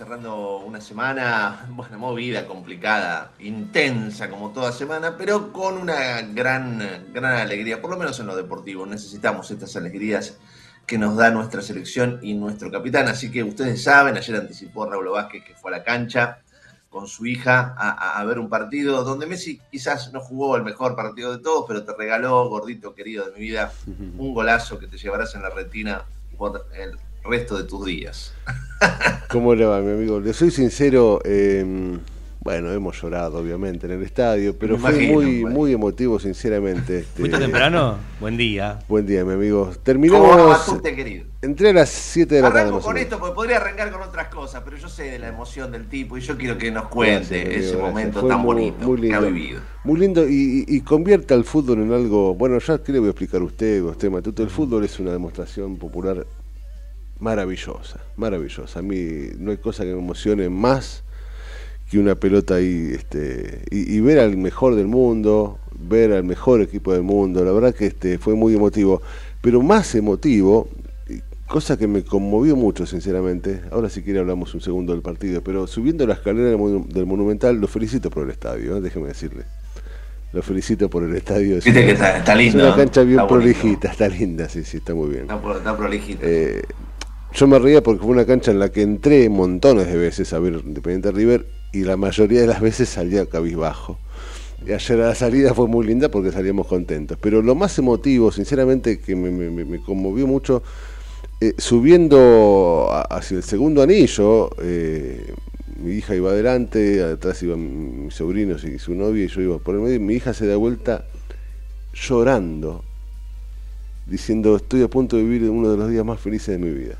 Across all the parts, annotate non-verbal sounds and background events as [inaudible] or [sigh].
Cerrando una semana, [laughs] bueno, movida, complicada, intensa como toda semana, pero con una gran, gran alegría, por lo menos en lo deportivo. Necesitamos estas alegrías que nos da nuestra selección y nuestro capitán, así que ustedes saben, ayer anticipó Raúl Vázquez que fue a la cancha con su hija a, a- a ver un partido donde Messi quizás no jugó el mejor partido de todos, pero te regaló, gordito querido de mi vida, un golazo que te llevarás en la retina por el resto de tus días. [laughs] ¿Cómo le va, mi amigo? Le soy sincero, eh, bueno, hemos llorado, obviamente, en el estadio, pero Me fue imagino, muy, bueno. muy emotivo, sinceramente. [laughs] este, ¿Fuiste temprano? Buen día. Buen día, mi amigo. ¿Cómo Terminamos. Matute, querido? Entré a las 7 de la tarde. Arranco más o con esto porque podría arrancar con otras cosas, pero yo sé de la emoción del tipo y yo quiero que nos cuente Gracias, amigo, ese gracias. momento Fue tan muy- bonito muy que ha vivido. Muy lindo y, y- y convierta el fútbol en algo. Bueno, ya que le voy a explicar a usted, usted Matute. El fútbol es una demostración popular maravillosa, maravillosa. A mí no hay cosa que me emocione más que una pelota ahí este, y, y ver al mejor del mundo, ver al mejor equipo del mundo. La verdad que este, fue muy emotivo. Pero más emotivo, cosa que me conmovió mucho, sinceramente. Ahora, si quiere, hablamos un segundo del partido. Pero subiendo la escalera del, Monu- del Monumental, lo felicito por el estadio, ¿eh? déjeme decirle. Lo felicito por el estadio. Es Viste que está, está es una cancha bien Está prolijita, está linda, sí, sí, está muy bien. Está, pro- está prolijito. Eh, yo me reía porque fue una cancha en la que entré montones de veces a ver Independiente River y la mayoría de las veces salía cabizbajo. Y ayer la salida fue muy linda porque salíamos contentos. Pero lo más emotivo, sinceramente, que me, conmovió mucho, eh, subiendo hacia el segundo anillo, eh, mi hija iba adelante, atrás iban mis sobrinos y su novia y yo iba por el medio, mi hija se da vuelta llorando, diciendo estoy a punto de vivir uno de los días más felices de mi vida.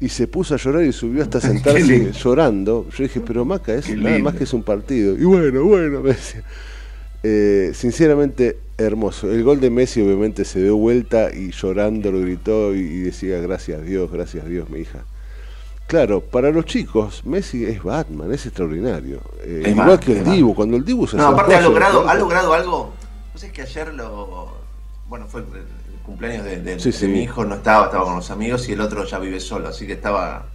Y se puso a llorar y subió hasta [laughs] sentarse llorando. Yo dije, pero Maca, es Qué nada lindo. más que es un partido. Y bueno, bueno, me decía. Eh, sinceramente, hermoso. El gol de Messi obviamente se dio vuelta y llorando lo gritó y, y decía, gracias Dios, gracias Dios, mi hija. Claro, para los chicos, Messi es Batman, es extraordinario. Eh, Es igual Batman, que el Batman. Dibu, cuando el Dibu se No, aparte ha logrado, ha logrado algo. No sé, es que ayer lo. Bueno, fue cumpleaños de, de- Sí, de sí. mi hijo, no estaba, estaba con los amigos y el otro ya vive solo, así que estaba.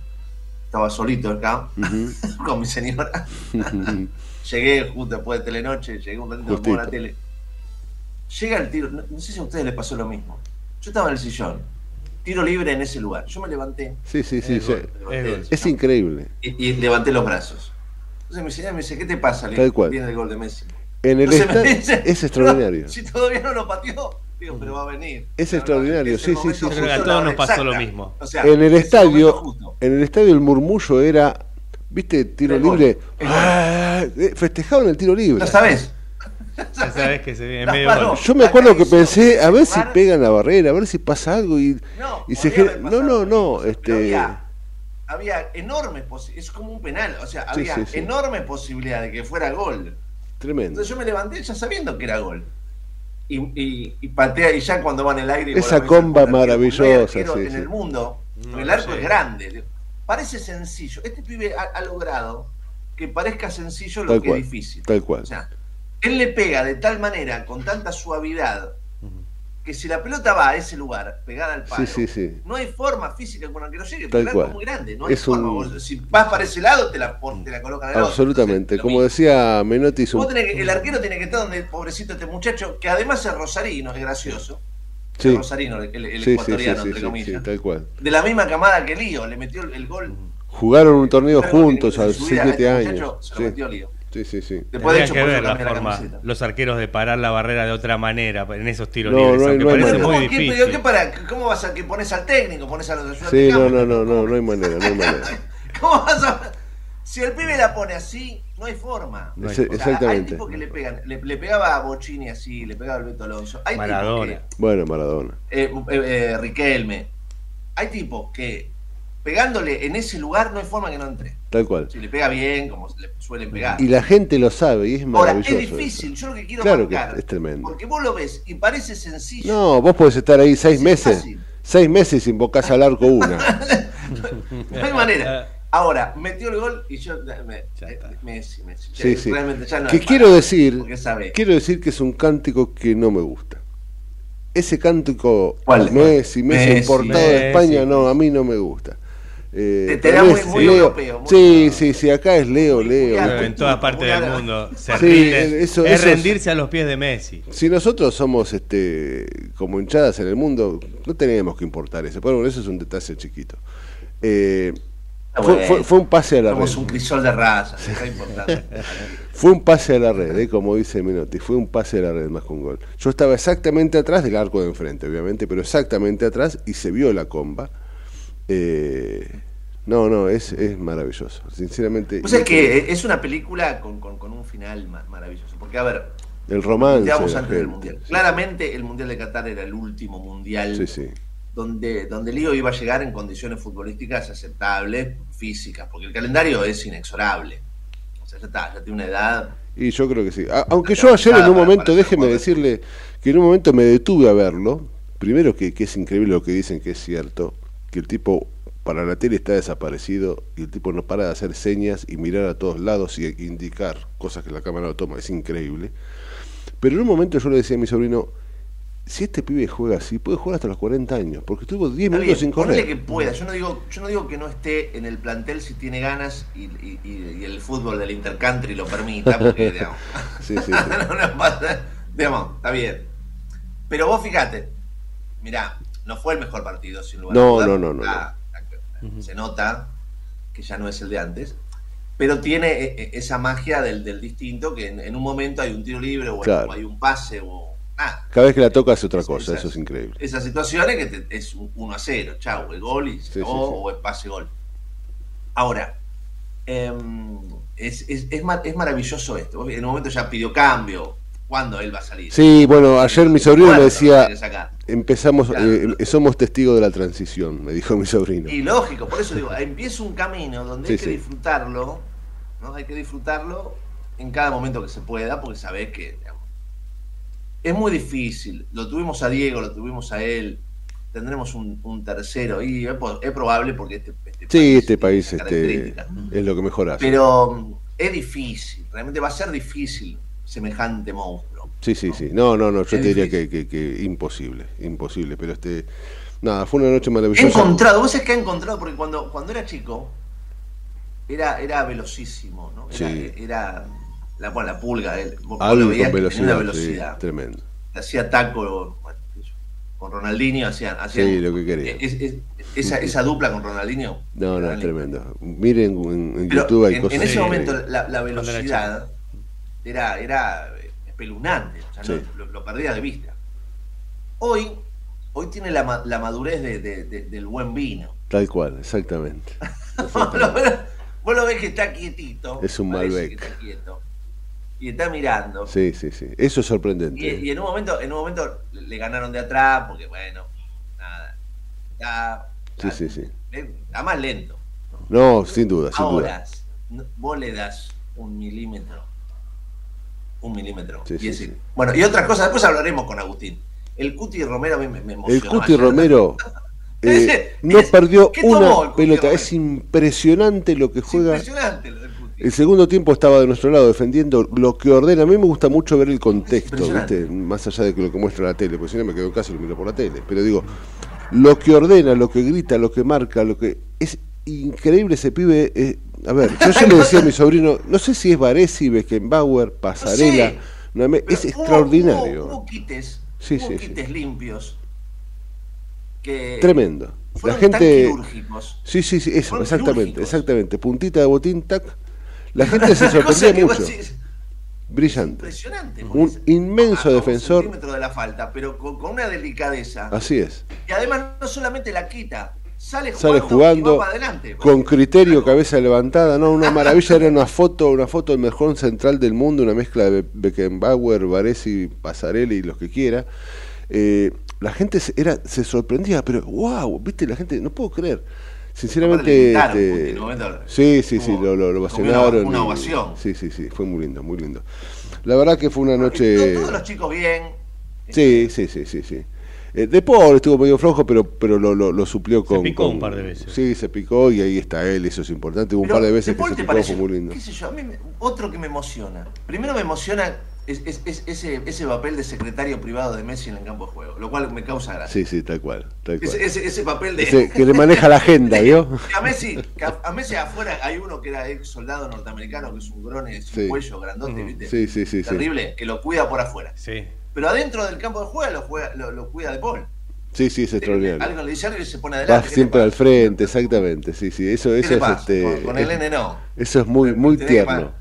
Estaba solito acá [laughs] con mi señora. [laughs] Llegué justo después de Telenoche, llegué un ratito Justito. a la tele. Llega el tiro, no, no sé si a ustedes les pasó lo mismo. Yo estaba en el sillón, tiro libre en ese lugar. Yo me levanté. Sí, sí, sí. Me es increíble. y, y levanté los brazos. Entonces mi señora me dice, ¿qué te pasa? Le Tal cual. Viene el gol de Messi. En el Entonces me estadio dice, es extraordinario. "No, [laughs] si todavía no lo pateó. Digo, pero va a venir. Es extraordinario, sí, sí, sí, creo que a todos nos pasó lo mismo. O sea, en el es estadio, en el estadio el murmullo era, ¿viste? Tiro El libre. el. Ah, eh, festejaban el tiro libre. Ya sabes. Ya sabes [laughs] que se viene medio paró. gol. Yo me acuerdo que pensé, a ver si pegan la barrera, a ver si pasa algo y, No, y se genera- No, no, no, este Había, había enormes posibilidades. Es como un penal. O sea, había sí, sí. enormes posibilidades de que fuera gol. tremendo. Entonces yo me levanté ya sabiendo que era gol. Y, y, y patea, y ya cuando va en el aire. Esa comba maravillosa, sí, En sí. el mundo, No, el arco sí. es grande. Parece sencillo. Este pibe ha, ha logrado que parezca sencillo lo Tal que cual, es difícil. tal cual. O sea, él le pega de tal manera, con tanta suavidad, que si la pelota va a ese lugar, pegada al palo, Sí, sí, sí. no hay forma física con la que no llegue, porque el arco es muy grande, no hay Es forma. un- Vos, si vas para ese lado, te la, te la colocan al. Absolutamente. Entonces, Como decía Menotti, un... que- el arquero tiene que estar donde el pobrecito este muchacho, que además es rosarino, es gracioso. Es rosarino, el, el sí, ecuatoriano, entre comillas. tal cual. De la misma camada que Lío, le metió el, el gol. Jugaron un torneo juntos a vida 7 este años. muchacho Se lo metió Lío. Sí, sí. sí. Después de Tendrían hecho, que ver la forma, camiseta. los arqueros de parar la barrera de otra manera en esos tiros No, libres, no hay- aunque no hay parece muy ¿cómo, ¿qué, difícil. pero qué para, ¿Cómo vas a que pones al técnico? Pones a los de Sí, no, no, no, no, no hay manera, no hay manera. [laughs] ¿Cómo vas a.? Si el pibe la pone así, no hay forma. No hay. O sea, hay Exactamente. tipos que le pegan. Le, le pegaba a Bocini así, le pegaba al Beto Alonso. Hay tipos Maradona. Bueno, Maradona. que- eh, eh, eh, Riquelme. Hay tipos que pegándole en ese lugar no hay forma que no entre. Tal cual. Si le pega bien, como le suelen pegar. Y la gente lo sabe y es Ahora, maravilloso. es difícil, yo lo que quiero Claro que marcar. es tremendo. Porque vos lo ves y parece sencillo. No, vos podés estar ahí seis Sí, meses. fácil. Seis meses sin invocás al arco una. [laughs] No hay manera. Ahora, metió el gol y yo. Me, Ya está. Messi, Messi. Sí, sí. Realmente ya no Que hay quiero decir, quiero decir que es un cántico que no me gusta. Ese cántico ¿Cuál? Messi, Messi Messi. importado de Messi. España, no, a mí no me gusta. Eh, Te- da muy- es muy Leo. europeo, muy sí, europeo. sí, sí, acá es Leo, Leo. Pero en todas partes Muy del mundo se Sí, rinde. eso- es eso es- rendirse a los pies de Messi. Si nosotros somos este como hinchadas en el mundo, no tenemos que importar eso. Pero bueno, eso es un detalle chiquito. Eh, fue, bueno. fue- fue un pase a la red. Somos un crisol de raza, importante. [laughs] Fue un pase a la red, eh, como dice Menotti, fue un pase a la red más que un gol. Yo estaba exactamente atrás del arco de enfrente, obviamente, pero exactamente atrás y se vio la comba. Eh, no, no, es, es maravilloso, sinceramente. O sea que es una película con, con- con un final ma- maravilloso. Porque, a ver, el romance. antes del. Mundial. Claramente el Mundial de Qatar era el último Mundial Sí, sí. donde, donde Lío iba a llegar en condiciones futbolísticas aceptables, físicas, porque el calendario es inexorable. O sea, ya está, ya tiene una edad. Y yo creo que sí. Aunque yo ayer en un momento, déjeme decirle que en un momento me detuve a verlo. Primero que, que es increíble lo que dicen que es cierto, que el tipo para la tele está desaparecido y el tipo no para de hacer señas y mirar a todos lados y indicar cosas que la cámara no toma, es increíble. Pero en un momento yo le decía a mi sobrino, si este pibe juega así, puede jugar hasta los 40 años, porque estuvo 10 Está minutos bien, sin correr. que pueda. Yo no digo, yo no digo que no esté en el plantel si tiene ganas y, y- y- y el fútbol del intercountry lo permita, porque [laughs] digamos, Sí, sí, [laughs] sí. no nos pasa, digamos, está bien. Pero vos fíjate, mirá, no fue el mejor partido sin lugar a No, dudas. no, no, Ah, Se nota que ya no es el de antes. Pero tiene eh, eh, esa magia del, del distinto que en, en un momento hay un tiro libre o, Claro. hay un pase o nada. Cada vez que la toca es otra cosa, eso es increíble. Esas situaciones que te- es un 1 a 0, chau, el gol y se Sí, acabó, sí, sí. o el pase gol. Ahora, em, es, es, es, ma- es maravilloso esto. En un momento ya pidió cambio. ¿Cuándo él va a salir? Sí, bueno, ayer mi sobrino me decía, empezamos, Claro. eh, somos testigos de la transición, me dijo mi sobrino. Y lógico, por eso digo, empieza un camino donde hay que sí. disfrutarlo, ¿no? Hay que disfrutarlo en cada momento que se pueda, porque sabés que digamos, es muy difícil. Lo tuvimos a Diego, lo tuvimos a él, tendremos un, un tercero, y es, probable porque este, este Sí, este tiene país este, es lo que mejor hace. Pero mm, es difícil, realmente va a ser difícil semejante monstruo. Sí, sí, sí. No, no, no, yo Es te diría que, que, que imposible, imposible. Pero este, nada, fue una noche He maravillosa. encontrado, vos sabés que he encontrado, porque cuando, cuando era chico, era, era velocísimo, ¿no? Era, Sí. era la, bueno, la pulga, él, vos- vos lo Algo veías con que tenía velocidad, una sí, velocidad. tremendo. Hacía taco bueno, con Ronaldinho, hacían, hacían Sí, lo que quería. es- es- esa, esa dupla con Ronaldinho. No, no, es tremendo. Miren en, en YouTube hay en, cosas. en ese Sí. momento la, la velocidad era, era espeluznante, o sea, no, lo, lo perdía de vista. Hoy, hoy tiene la, ma- la madurez de- de- de- del buen vino. Tal cual, exactamente. [laughs] Vos lo, ves- vos lo ves que está quietito. Es un Malbec. que está quieto. Y está mirando. Sí, sí, sí. Eso es sorprendente. Y, y en un momento, en un momento le ganaron de atrás, porque bueno, nada. Está, Sí, sí, sí. Está más lento. No, sin duda, sin Ahora, duda. vos le das un milímetro. Un milímetro. Sí, y sí, ese- sí. Bueno, y otras cosas, después hablaremos con Agustín. El Cuti Romero a mí me, me El emocionó. Cuti ayer. Romero [laughs] eh, Ese- no perdió ¿qué tomó el una Cuti pelota. Romero? Es impresionante lo que Es juega. impresionante lo del Cuti. El segundo tiempo estaba de nuestro lado defendiendo lo que ordena. A mí me gusta mucho ver el contexto, más allá de lo que muestra la tele, porque si no me quedo en casa y lo miro por la tele. Pero digo, lo que ordena, lo que grita, lo que marca, lo que. Es increíble ese pibe. eh, a ver, yo ya le [laughs] decía a mi sobrino, no sé si es Varesi, Beckenbauer, Pasarela. no es extraordinario. Hubo, hubo quites, Sí, hubo sí, sí. quites limpios. Que Tremendo. La gente. quirúrgicos. Sí, sí, sí, eso, exactamente, quirúrgicos. exactmente. Puntita de botín, tac. La [laughs] gente se sorprendía mucho. decís, Brillante. Impresionante. Un inmenso a un defensor. centímetro de la falta, pero con, con una delicadeza. Así es. Y además no solamente la quita, sale jugando, Sale jugando va adelante. con criterio, Claro. cabeza levantada, no, una [laughs] maravilla, era una foto, una foto del mejor central del mundo, una mezcla de Be- Beckenbauer, Varesi, Pasarelli y los que quiera. Eh, la gente se, era, se sorprendía, pero wow, viste, la gente, no puedo creer. Sinceramente, este, en momento sí, sí, sí, lo, lo, lo hubo ovacionaron. Una, y- ovación. Sí, sí, sí, fue muy lindo, muy lindo. La verdad que fue una noche... Todos los chicos bien. Sí, sí, sí, sí, sí. Eh, de Paul estuvo medio flojo, pero pero lo, lo, lo suplió con... picó con- un par de veces. Sí, se picó y ahí está él, eso es importante. Hubo un par de veces ¿de que se te picó, parece? fue muy lindo. ¿Qué sé yo? A mí me- otro que me emociona. Primero me emociona es, es- es- ese, ese papel de secretario privado de Messi en el campo de juego, lo cual me causa gracia. Sí, sí, tal cual, tal cual. Ese, ese- ese papel de... Ese que le maneja la agenda, ¿vio? Que a Messi, a, a Messi afuera hay uno que era ex soldado norteamericano, que es un grone sin Sí. cuello grandote, ¿viste? Sí, sí, sí, sí. Terrible, que lo cuida por afuera. Sí. Pero adentro del campo de juego lo, juega- lo, lo cuida de Paul. Sí, sí, es extraordinario. Algo le dice algo y se pone adelante. ¿Qué le siempre al frente, exactamente, sí, sí. Eso, ¿Qué eso es este. Con, el nene no. Eso es muy, muy tierno.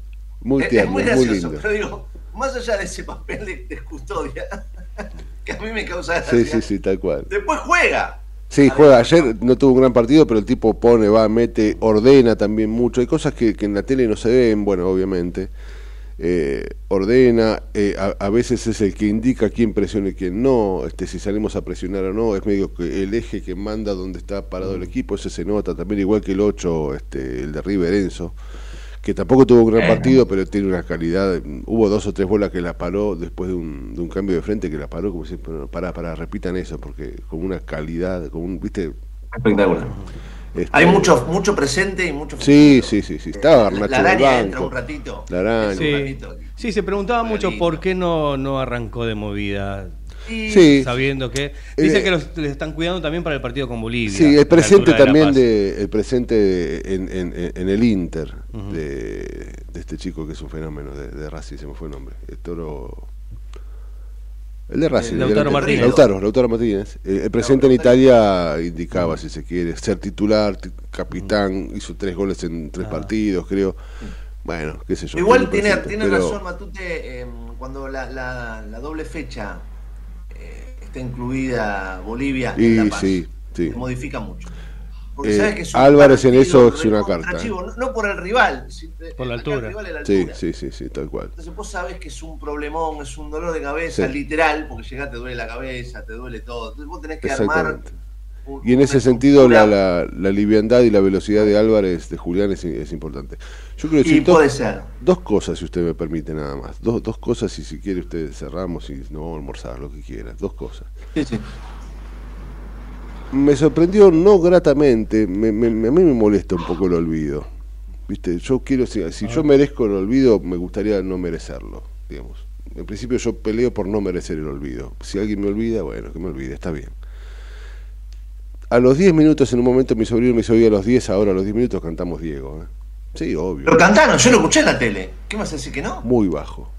Muy tierno, es muy muy gracioso, lindo. pero digo, más allá de ese papel de, de custodia, [laughs] que a mí me causa Sí, gracia, sí, sí, tal cual. después juega. Sí, juega. Ayer no tuvo un gran partido, pero el tipo pone, va, mete, ordena también mucho. Hay cosas que, que en la tele no se ven, bueno, obviamente. Eh, ordena, eh, a, a veces es el que indica quién presiona y quién no, este, si salimos a presionar o no, es medio que el eje que manda donde está parado el equipo, ese se nota también, igual que el 8, este, el de River Enzo, que tampoco tuvo un gran partido, pero tiene una calidad. Hubo dos o tres bolas que la paró después de un, de un cambio de frente que la paró, como si, para, para, repitan eso, porque con una calidad, con un, viste, Espectacular. Este, Hay mucho, mucho presente y mucho Sí, futuro. sí, sí, sí. Estaba La, Garnacho araña entra un ratito. La araña. un Sí. ratito. Sí, se preguntaba mucho por qué no, no arrancó de movida. Sí. Sabiendo que. Dice Eh, que los, les están cuidando también para el partido con Bolivia. Sí, el presente de también de, el presente en, en- en- en el Inter de, de este chico que es un fenómeno de, de Racing, se me fue el nombre. El toro. El de Racing. Eh, el Lautaro. Martínez. Lautaro, Lautaro Martínez. Eh, el presente en Italia indicaba, si se quiere, ser titular, ti- capitán, hizo tres goles en tres Ah. partidos, creo. Bueno, qué sé yo. Igual tiene, tiene pero- razón Matute, eh, cuando la, la- la doble fecha eh, está incluida Bolivia Y en La Paz, sí, sí. se modifica mucho. Porque Eh, sabes que es un Álvarez en eso es una carta, chivo, No, no por el rival, si- Por la altura. El rival es la Sí, altura. sí, sí, sí, tal cual. Entonces vos sabés que es un problemón, es un dolor de cabeza, Sí. literal, porque llegás, te duele la cabeza, te duele todo. Entonces vos tenés que armar. Exactamente. un- Y en ese sentido la, la, la liviandad y la velocidad de Álvarez, de Julián, es, es importante. Yo quiero Y decir puede dos, ser. dos cosas, si usted me permite nada más. Dos, dos cosas, y si quiere usted cerramos y no vamos a almorzar, lo que quiera. Dos cosas. Sí, sí. Me sorprendió no gratamente, me, me- a mí me molesta un poco el olvido. ¿Viste? Yo quiero, si, si yo merezco el olvido, me gustaría no merecerlo, digamos. En principio yo peleo por no merecer el olvido. Si alguien me olvida, bueno, que me olvide, está bien. A los 10 minutos, en un momento, mi sobrino me hizo a los 10, ahora a los 10 minutos cantamos Diego. ¿eh? Sí, obvio. Lo cantaron, yo lo escuché en la tele. ¿Qué más decir que no? Muy bajo.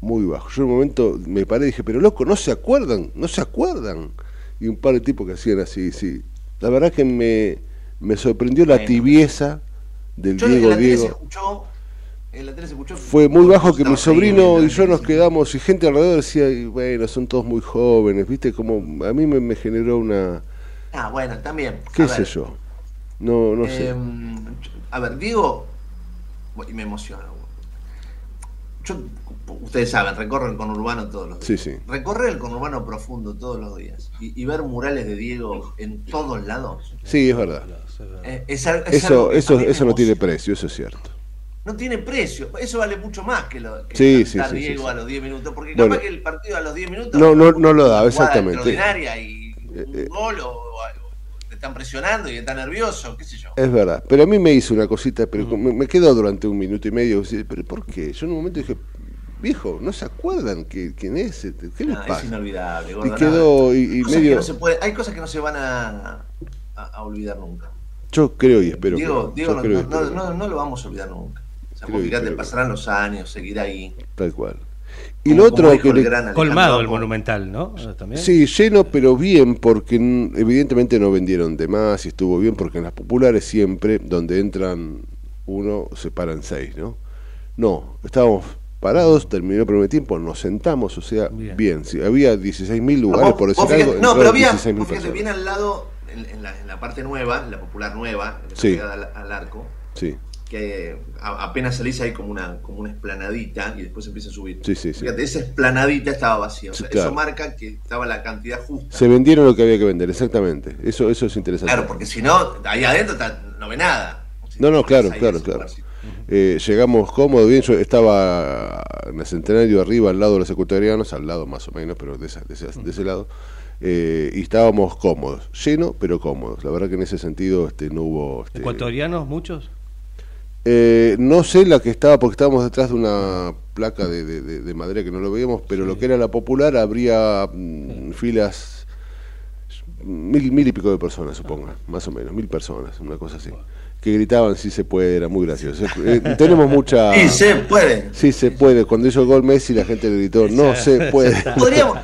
Muy bajo. Yo en un momento me paré y dije, pero loco, ¿no se acuerdan? ¿No se acuerdan? Y un par de tipos que hacían así, sí. La verdad que me, me sorprendió la tibieza del Yo en Diego la tele se Diego. escuchó En la tele se escuchó. fue muy bajo que mi sobrino y yo nos quedamos y gente alrededor decía, y bueno, son todos muy jóvenes, ¿viste? Como a mí me, me generó una, Ah, bueno, también. qué A sé ver, yo, no, no sé. em, a ver, Diego, y me emociona. Yo, ustedes saben, recorro el conurbano todos los días. Sí, sí. Recorrer el conurbano profundo todos los días y, y ver murales de Diego en todos lados. Sí, es verdad. eh, es es Eso, eso, eso no tiene precio, eso es cierto. No tiene precio. Eso vale mucho más que lo que Sí, sí, sí, Diego a los 10 minutos. Porque Bueno. capaz que el partido a los 10 minutos. No, no, no lo da, exactamente. extraordinaria y un Eh, eh. gol o, o algo. Te están presionando y está nervioso, qué sé yo. Es verdad, pero a mí me hizo una cosita, pero me, me quedó durante un minuto y medio. ¿Pero por qué? Yo en un momento dije, viejo, ¿no se acuerdan que, quién es? Este? ¿Qué les No, es pasa? inolvidable. Y gordo, quedó, y, y Cosas que medio. no se puede- hay cosas que no se van a, a- a olvidar nunca. Yo creo y espero Diego, que. Diego yo no, creo no- espero no- que- no lo vamos a olvidar nunca. O sea, fíjate, pasarán los años, seguirá ahí. Tal cual. Y Como- lo otro que. le- Colmado el. Monumental, ¿no? También. Sí, lleno, pero bien, porque evidentemente no vendieron de más y estuvo bien, porque en las populares siempre, donde entran uno, se paran seis, ¿no? No, estábamos parados, terminó el primer tiempo, nos sentamos, o sea, bien. Bien. sí, había 16.000 lugares, por decir fíjate- algo. no, pero había, 16.000 vos fíjate, personas. bien al lado, en, en la, en la parte nueva, en la popular nueva, en la Sí. al, al arco, Sí, que a- apenas salís hay como una, como una esplanadita y después empieza a subir. Sí, sí, sí. Fíjate, esa esplanadita estaba vacía. O Sí, sea, claro. Eso marca que estaba la cantidad justa. se vendieron lo que había que vender, exactamente. Eso, eso es interesante. Claro, porque si no, ahí adentro está- no ve nada. No, no, claro, claro, claro. Eh, llegamos cómodos, bien, yo estaba en el centenario arriba, al lado de los ecuatorianos, al lado más o menos, pero de, esa- de ese, de ese lado, eh, y estábamos cómodos, lleno pero cómodos. La verdad que en ese sentido este, no hubo... este, ¿Ecuatorianos muchos? eh, no sé la que estaba, porque estábamos detrás de una placa de, de- de- de madera que no lo veíamos, pero lo que era la popular habría mm, filas, mil, mil y pico de personas, suponga, más o menos, mil personas, una cosa así. Que gritaban si se puede, era muy gracioso. Eh, tenemos [laughs] mucha... Sí, se puede. Sí se puede. Cuando hizo el gol Messi la gente le gritó, no se puede. [laughs] Podríamos.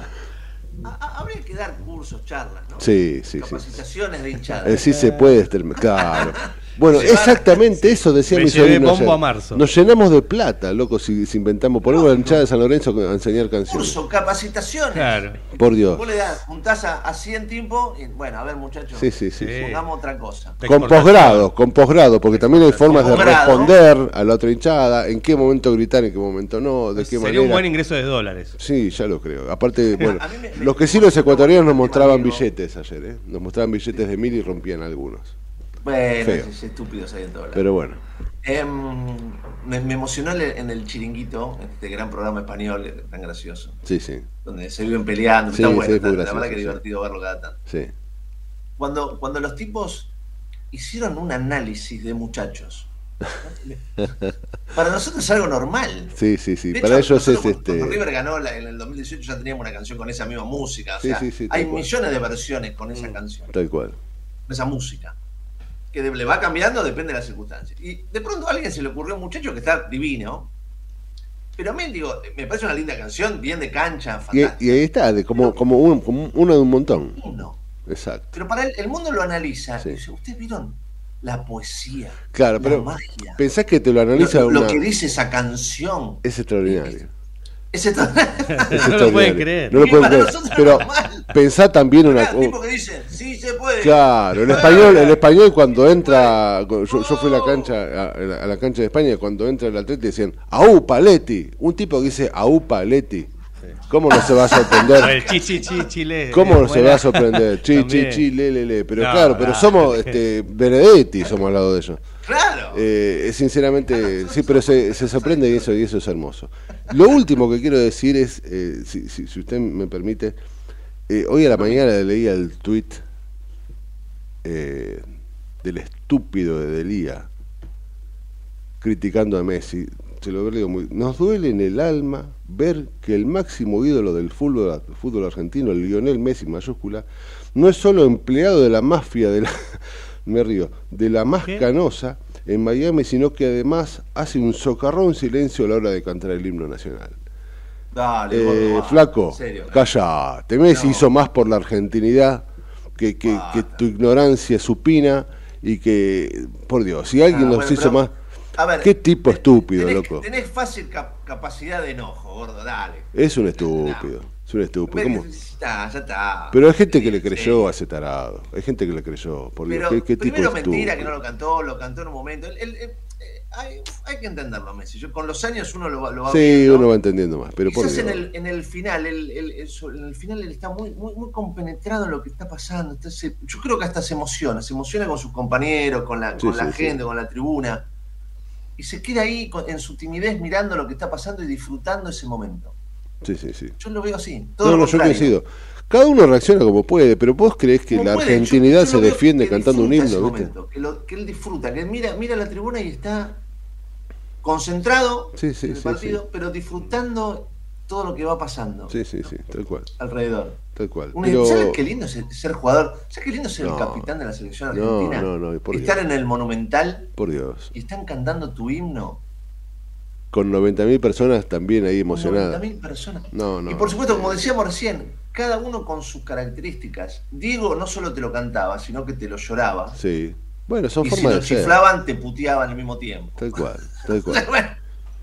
habría que dar cursos, charlas, ¿no? Sí, sí, sí. Capacitaciones de hinchada. Eh, sí se puede, este, claro. Bueno, Llevar- exactamente eso decía Me mi sobrino bombo ayer. a marzo. Nos llenamos de plata, loco, si, si inventamos. Ponemos la hinchada de San Lorenzo a enseñar canciones. Curso, capacitaciones. Claro. Por Dios. Vos le das, juntás a, a 100 tipos y bueno, a ver muchachos, Sí, sí, sí. Sí. pongamos otra cosa. Con posgrado, con posgrado, porque también hay formas de responder a la otra hinchada, en qué momento gritar, en qué momento no, de qué Sería manera. un buen ingreso de dólares. Sí, ya lo creo. Aparte, [laughs] bueno, me- los que sí los ecuatorianos nos mostraban billetes ayer, ¿eh? Nos mostraban billetes de mil y rompían algunos. Bueno, es- es estúpidos en todo lado. Pero bueno, Em, me, me emocionó en el chiringuito, este gran programa español eh, tan gracioso, sí, sí, donde se viven peleando, Sí, está sí, bueno, está- la verdad que es sí. divertido verlo cada tanto. sí. Cuando, cuando los tipos hicieron un análisis de muchachos, [laughs] para nosotros es algo normal. Sí, sí, sí. Para ellos es cuando- este. Cuando River ganó la- en el 2018 ya teníamos una canción con esa misma música. O Sí, sea, sí, sí, tal hay cual. millones de versiones con esa canción, Tal cual. con esa música. Que le va cambiando, depende de las circunstancias. Y de pronto a alguien se le ocurrió un muchacho que está divino. Pero a mí, digo, me parece una linda canción, bien de cancha, fantástica. y ahí está, de como, como, un- como uno de un montón. Uno. Exacto. Pero para él, el mundo lo analiza Sí. y dice, ¿ustedes vieron la poesía? Claro, la pero magia. pensás que te lo Lo, analiza lo una. que dice esa canción. Es extraordinario. Ese [laughs] No lo pueden creer. No lo pueden Pero pensá también una. Cada tipo que dice, sí se puede. Claro, el español, [laughs] el español cuando entra, yo, yo fui a la cancha, a, a la cancha de España, cuando entra el atleta decían, ¡Au, Paletti! Un tipo que dice, ¡Au, Paletti! ¿Cómo no se va a El sorprender? chi, chi, chi, chile. ¿Cómo no se va a sorprender? [laughs] Chi, chi, chi, le, le, le. Pero No, claro, pero somos este, Benedetti, somos al lado de ellos. Claro. Eh, sinceramente, sí, pero se, se sorprende y eso, y eso es hermoso. Lo último que quiero decir es, eh, si, si- si usted me permite, eh, hoy a la mañana leía el tuit eh, del estúpido de Delía criticando a Messi. Se lo digo muy, nos duele en el alma ver que el máximo ídolo del fútbol, fútbol argentino, Lionel Messi mayúscula, no es solo empleado de la mafia de la me río, de la más ¿Qué? canosa en Miami, sino que además hace un socarrón silencio a la hora de cantar el himno nacional. Dale, Eh, gordo, flaco, serio. callate. Messi No. hizo más por la argentinidad que, que, que tu ignorancia supina y que, por Dios, si alguien Ah, nos bueno, hizo pero- más... A ver, Qué tipo estúpido, tenés- loco. Tenés fácil cap- capacidad de enojo, gordo, dale. Es un estúpido. Es un estúpido. ¿Cómo? Ya está, ya está. Pero hay gente que le Sí. creyó a ese tarado. Hay gente que le creyó. Por Pero ¿qué, qué tipo primero de mentira estúpido? que no lo cantó, lo cantó en un momento. Él- él- eh, eh, hay, hay que entenderlo, Messi. Yo, con los años uno lo, lo va Sí, viendo. uno va entendiendo más. Pero por Quizás Dios. en el, en el final, so- en el final él está muy, muy, muy compenetrado en lo que está pasando. Entonces, yo creo que hasta se emociona, se emociona con sus compañeros, con la, Sí, con la sí, sí. gente, con la tribuna. Y se queda ahí con- en su timidez mirando lo que está pasando y disfrutando ese momento. Sí, sí, sí. Yo lo veo así. Todo No, no, yo coincido. Cada uno reacciona como puede, pero vos crees que Como la puede, yo- argentinidad yo se lo veo defiende cantando un himno, ¿viste? momento, que, lo- que él disfruta, que mira, mira la tribuna y está concentrado Sí, sí, en el partido, sí. pero disfrutando todo lo que va pasando Sí, sí, sí, tal cual, alrededor. tal cual. Pero ¿Sabes qué lindo es ser, jugador? ¿Sabes qué lindo ser No. el capitán de la selección No, argentina? no, no, por Estar Dios. en el Monumental por Dios, y están cantando tu himno. Con 90.000 personas también ahí emocionadas. 90.000 personas. No, no. y por supuesto, como decíamos recién, cada uno con sus características. Diego no solo te lo cantaba, sino que te lo lloraba. Sí. Bueno, son y si formas lo de ser. chiflaban, te puteaban al mismo tiempo. Tal cual, [laughs] tal cual.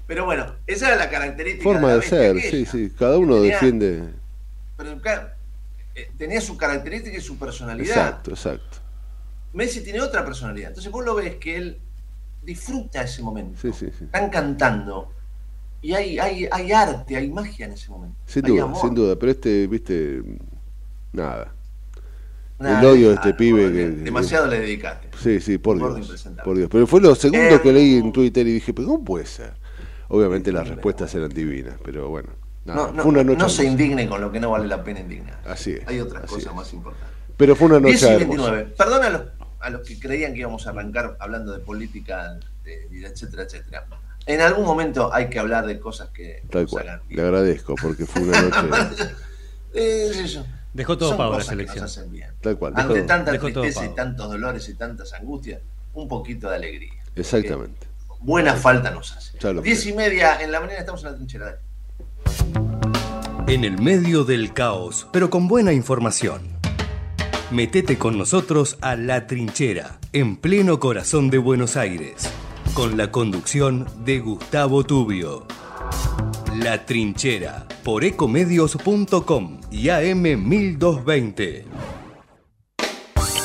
Pero bueno, esa era la característica. Forma la de ser, aquella. sí, sí. Cada uno Tenía- defiende. pero, claro, eh, tenía su característica y su personalidad. Exacto, exacto. Messi tiene otra personalidad. Entonces vos lo ves que él disfruta ese momento. Sí, sí, sí. Están cantando. Y hay, hay, hay arte, hay magia en ese momento. Sin Hay duda, amor. sin duda. Pero este, viste, nada. Nada, el odio de este nada, pibe que- Demasiado le dedicaste. Sí, sí, por Dios. Por Dios. Pero fue lo segundo Eh, que leí en Twitter y dije, pero ¿cómo puede ser? Obviamente las respuestas eran divinas, pero bueno. nada, No, no, fue una noche no se indigne con lo que no vale la pena indignar. Así es, Hay otras cosas es. más importantes. Pero fue una 10 noche y hermosa. 29. Perdón a los, que creían que íbamos a arrancar hablando de política, de, y de etcétera, etcétera. En algún momento hay que hablar de cosas que Tal cual. hagan Le agradezco porque fue una noche. [laughs] Eh, es eso. Dejó todo Son pago la selección. nos hacen bien. Tal cual. Ante dejó- tanta dejó todo tristeza y tantos dolores y tantas angustias, un poquito de alegría. Exactamente. Porque buena falta nos hace. Diez y media en la mañana estamos en la trinchera. En el medio del caos, pero con buena información. Metete con nosotros a La Trinchera, en pleno corazón de Buenos Aires, con la conducción de Gustavo Tubio. La Trinchera, por ecomedios.com y AM 1220.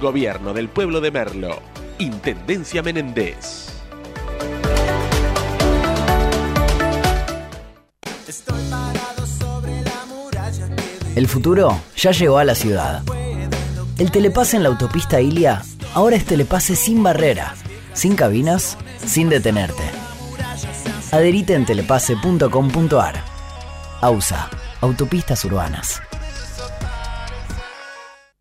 Gobierno del Pueblo de Merlo. Intendencia Menéndez. El futuro ya llegó a la ciudad. El telepase en la autopista Ilia ahora es telepase sin barrera, sin cabinas, sin detenerte. Adherite en telepase.com.ar. AUSA, Autopistas Urbanas.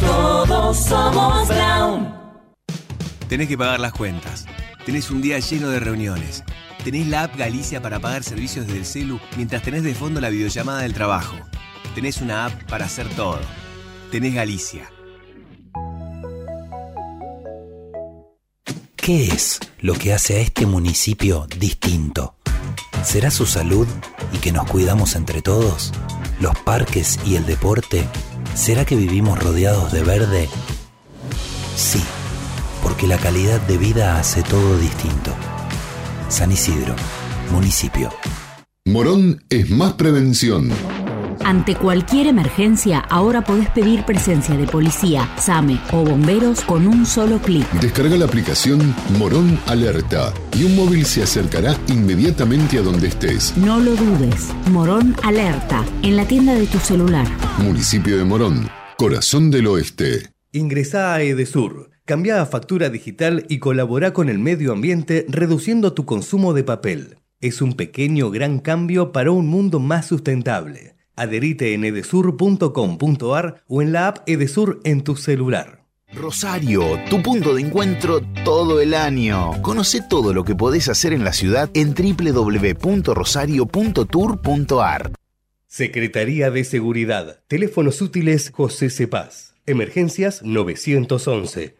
Todos somos Brown. Tenés que pagar las cuentas. Tenés un día lleno de reuniones. Tenés la app Galicia para pagar servicios desde el celu mientras tenés de fondo la videollamada del trabajo. Tenés una app para hacer todo. Tenés Galicia. ¿Qué es lo que hace a este municipio distinto? ¿Será su salud y que nos cuidamos entre todos? ¿Los parques y el deporte? ¿Será que vivimos rodeados de verde? Sí porque la calidad de vida hace todo distinto. San Isidro, municipio. Morón es más prevención. Ante cualquier emergencia, ahora podés pedir presencia de policía, SAME o bomberos con un solo clic. Descarga la aplicación Morón Alerta y un móvil se acercará inmediatamente a donde estés. No lo dudes. Morón Alerta, en la tienda de tu celular. Municipio de Morón, corazón del oeste. Ingresá a Edesur, cambia a factura digital y colabora con el medio ambiente reduciendo tu consumo de papel. Es un pequeño gran cambio para un mundo más sustentable. Adherite en edesur.com.ar o en la app Edesur en tu celular. Rosario, tu punto de encuentro todo el año. Conoce todo lo que podés hacer en la ciudad en www.rosario.tour.ar. Secretaría de Seguridad. Teléfonos útiles José Cepaz. Emergencias 911.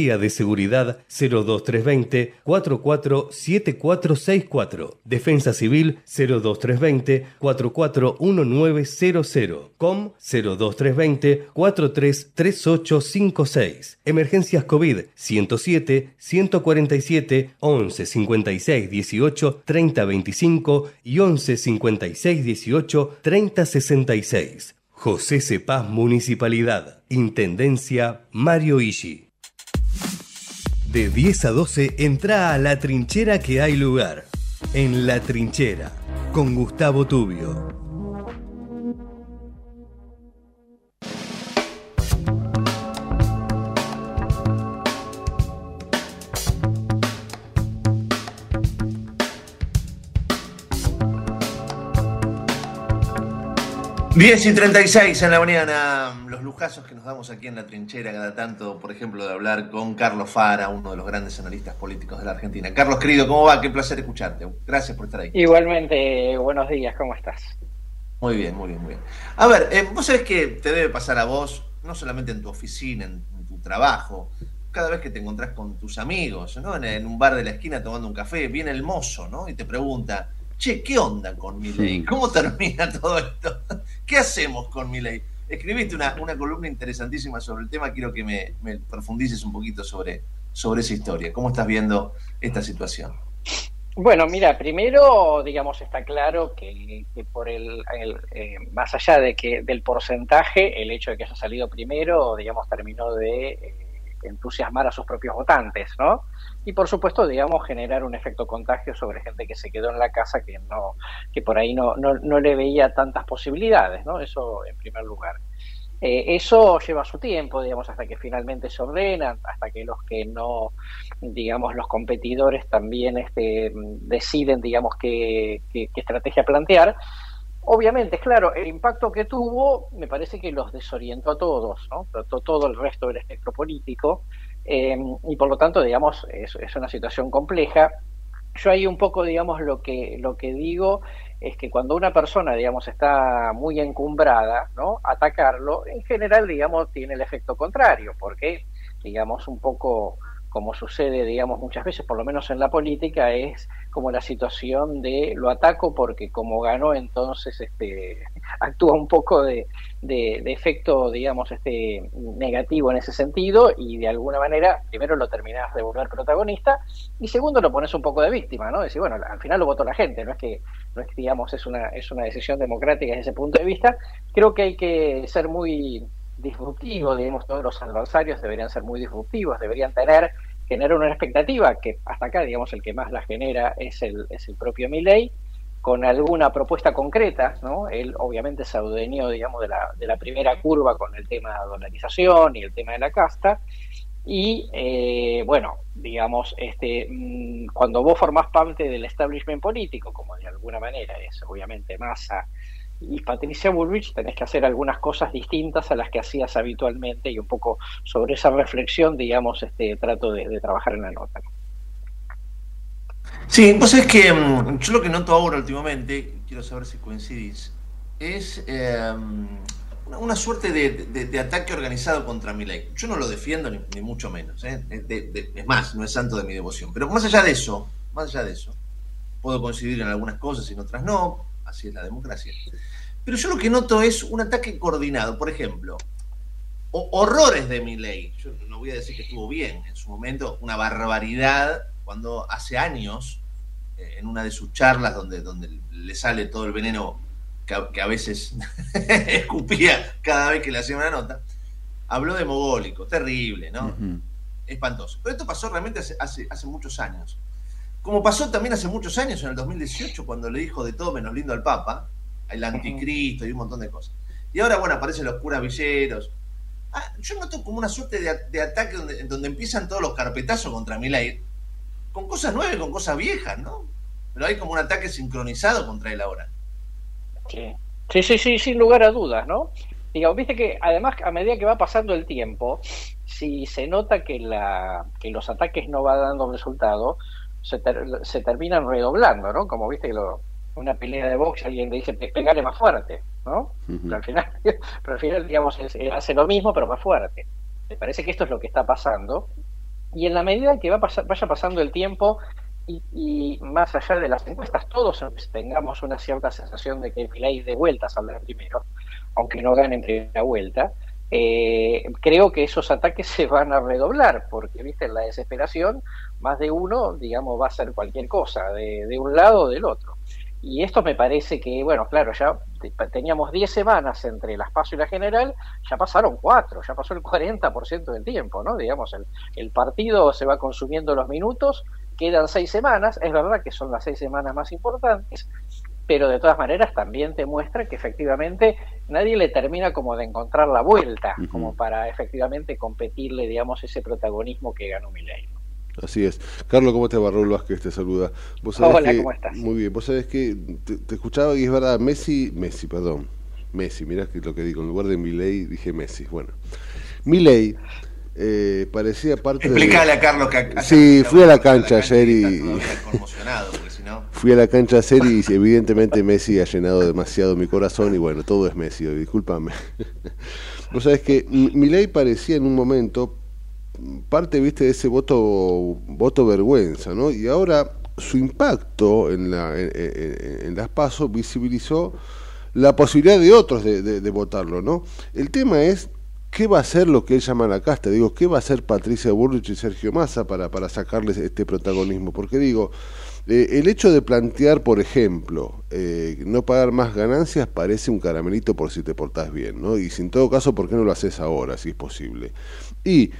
de Seguridad 02320 447464. Defensa Civil 02320 441900. COM 02320 433856. Emergencias COVID 107 147 11 56 18 30 25 y 11 56 18 30 66. José Cepaz Municipalidad. Intendencia Mario Ishi. De 10 a 12 entra a la trinchera que hay lugar. En la trinchera, con Gustavo Tubio. Diez y 36 en la mañana, los lujazos que nos damos aquí en la trinchera cada tanto, por ejemplo, de hablar con Carlos Fara, uno de los grandes analistas políticos de la Argentina. Carlos, querido, ¿cómo va? Qué placer escucharte. Gracias por estar ahí. Igualmente, buenos días, ¿cómo estás? Muy bien, muy bien, muy bien. A ver, eh, vos sabés que te debe pasar a vos, no solamente en tu oficina, en, en tu trabajo, cada vez que te encontrás con tus amigos, ¿no? En, en, un bar de la esquina tomando un café, viene el mozo, ¿no? Y te pregunta, che, ¿qué onda con mi ley? ¿Cómo termina [laughs] todo esto? ¿Qué hacemos con mi ley? Escribiste una, columna interesantísima sobre el tema, quiero que me, me, profundices un poquito sobre, sobre esa historia. ¿Cómo estás viendo esta situación? Bueno, mira, primero, digamos, está claro que, que por el, el eh, más allá de que del porcentaje, el hecho de que haya salido primero, digamos, terminó de eh, entusiasmar a sus propios votantes, ¿no? Y por supuesto digamos generar un efecto contagio sobre gente que se quedó en la casa que no que por ahí no, no, no le veía tantas posibilidades no eso en primer lugar Eh, eso lleva su tiempo, digamos, hasta que finalmente se ordenan, hasta que los que no, digamos, los competidores también este, deciden, digamos, qué, qué, estrategia plantear. Obviamente, claro, el impacto que tuvo me parece que los desorientó a todos, ¿no? todo el resto del espectro político, eh, y por lo tanto, digamos, es, una situación compleja. Yo ahí un poco, digamos, lo que, lo que digo es que cuando una persona, digamos, está muy encumbrada, ¿no? Atacarlo, en general, digamos, tiene el efecto contrario, porque, digamos, un poco como sucede, digamos, muchas veces, por lo menos en la política, es como la situación de lo ataco porque como ganó, entonces este, [laughs] actúa un poco de, de, efecto, digamos, este, negativo en ese sentido y de alguna manera, primero lo terminás de volver protagonista y segundo lo pones un poco de víctima, ¿no? Decir, bueno, al final lo votó la gente, no es que, no es digamos, es una, es una decisión democrática desde ese punto de vista. Creo que hay que ser muy disruptivo, digamos, todos los adversarios deberían ser muy disruptivos, deberían tener, generar una expectativa, que hasta acá, digamos, el que más la genera es el, es el propio Milley, con alguna propuesta concreta, ¿no? Él obviamente se adueñó, digamos, de la, de la primera curva con el tema de dolarización y el tema de la casta, y eh, bueno, digamos, este, mm, cuando vos formás parte del establishment político, como de alguna manera es obviamente Massa y Patricia Bullrich, tenés que hacer algunas cosas distintas a las que hacías habitualmente y un poco sobre esa reflexión, digamos, este trato de, trabajar en la nota. Sí, pues es que mm, yo lo que noto ahora últimamente, quiero saber si coincidís, es em, una, suerte de, ataque organizado contra mi ley. Yo no lo defiendo ni, mucho menos, ¿eh? es más, no es santo de mi devoción. Pero más allá de eso, más allá de eso, puedo coincidir en algunas cosas y en otras no, así es la democracia. Pero yo lo que noto es un ataque coordinado. Por ejemplo, horrores de mi ley. Yo no voy a decir que estuvo bien en su momento, una barbaridad cuando hace años, eh, en una de sus charlas donde, donde le sale todo el veneno que a, veces [laughs] escupía cada vez que le hacía una nota, habló de mogólico, terrible, ¿no? Espantoso. Pero esto pasó realmente hace, hace, hace muchos años. Como pasó también hace muchos años, en el 2018, cuando le dijo de todo menos lindo al Papa, el anticristo y un montón de cosas. Y ahora, bueno, aparecen los curas villeros. Ah, yo noto como una suerte de, ataque donde, donde, empiezan todos los carpetazos contra Milay, con cosas nuevas, con cosas viejas, ¿no? Pero hay como un ataque sincronizado contra él ahora. Sí, sí, sí, sí sin lugar a dudas, ¿no? Digamos, viste que además a medida que va pasando el tiempo, si se nota que, la, que los ataques no van dando resultado, se, se terminan redoblando, ¿no? Como viste que lo, una pelea de box alguien le dice pegale más fuerte, ¿no? pero, al final, [laughs] pero al final, digamos, hace lo mismo pero más fuerte. Me parece que esto es lo que está pasando. Y en la medida que va vaya pasando el tiempo y, más allá de las encuestas, todos tengamos una cierta sensación de que Milay de vuelta saldrá primero, aunque no gane en primera vuelta, eh, creo que esos ataques se van a redoblar, porque, viste, en la desesperación, más de uno, digamos, va a hacer cualquier cosa, de, de un lado o del otro. Y esto me parece que, bueno, claro, ya teníamos 10 semanas entre las PASO y la general, ya pasaron 4, ya pasó el 40% del tiempo, ¿no? Digamos, el, el partido se va consumiendo los minutos, quedan 6 semanas, es verdad que son las 6 semanas más importantes, pero de todas maneras también te muestra que efectivamente nadie le termina como de encontrar la vuelta, como para efectivamente competirle, digamos, ese protagonismo que ganó Milei. Así es. Carlos, ¿cómo te va? Raúl Vázquez te saluda. Hola, ¿cómo estás? Muy bien. Vos sabés que te, escuchaba y es verdad, Messi, Messi, perdón. Messi, mirá que lo que digo, en lugar de Milei dije Messi. Bueno, Milei eh, parecía parte Explicale a Carlos que Sí, fui a la cancha ayer y... [laughs] Fui a la cancha ayer y evidentemente Messi ha llenado demasiado mi corazón y bueno, todo es Messi, discúlpame. [laughs] Vos sabés que Milei parecía en un momento parte, viste, de ese voto, voto vergüenza, ¿no? Y ahora su impacto en, la, en, las pasos visibilizó la posibilidad de otros de, votarlo, ¿no? El tema es qué va a hacer lo que él llama la casta, digo, qué va a hacer Patricia Burrich y Sergio Massa para, para sacarles este protagonismo, porque digo, eh, el hecho de plantear, por ejemplo, eh, no pagar más ganancias parece un caramelito por si te portás bien, ¿no? Y si en todo caso, ¿por qué no lo haces ahora, si es posible? Y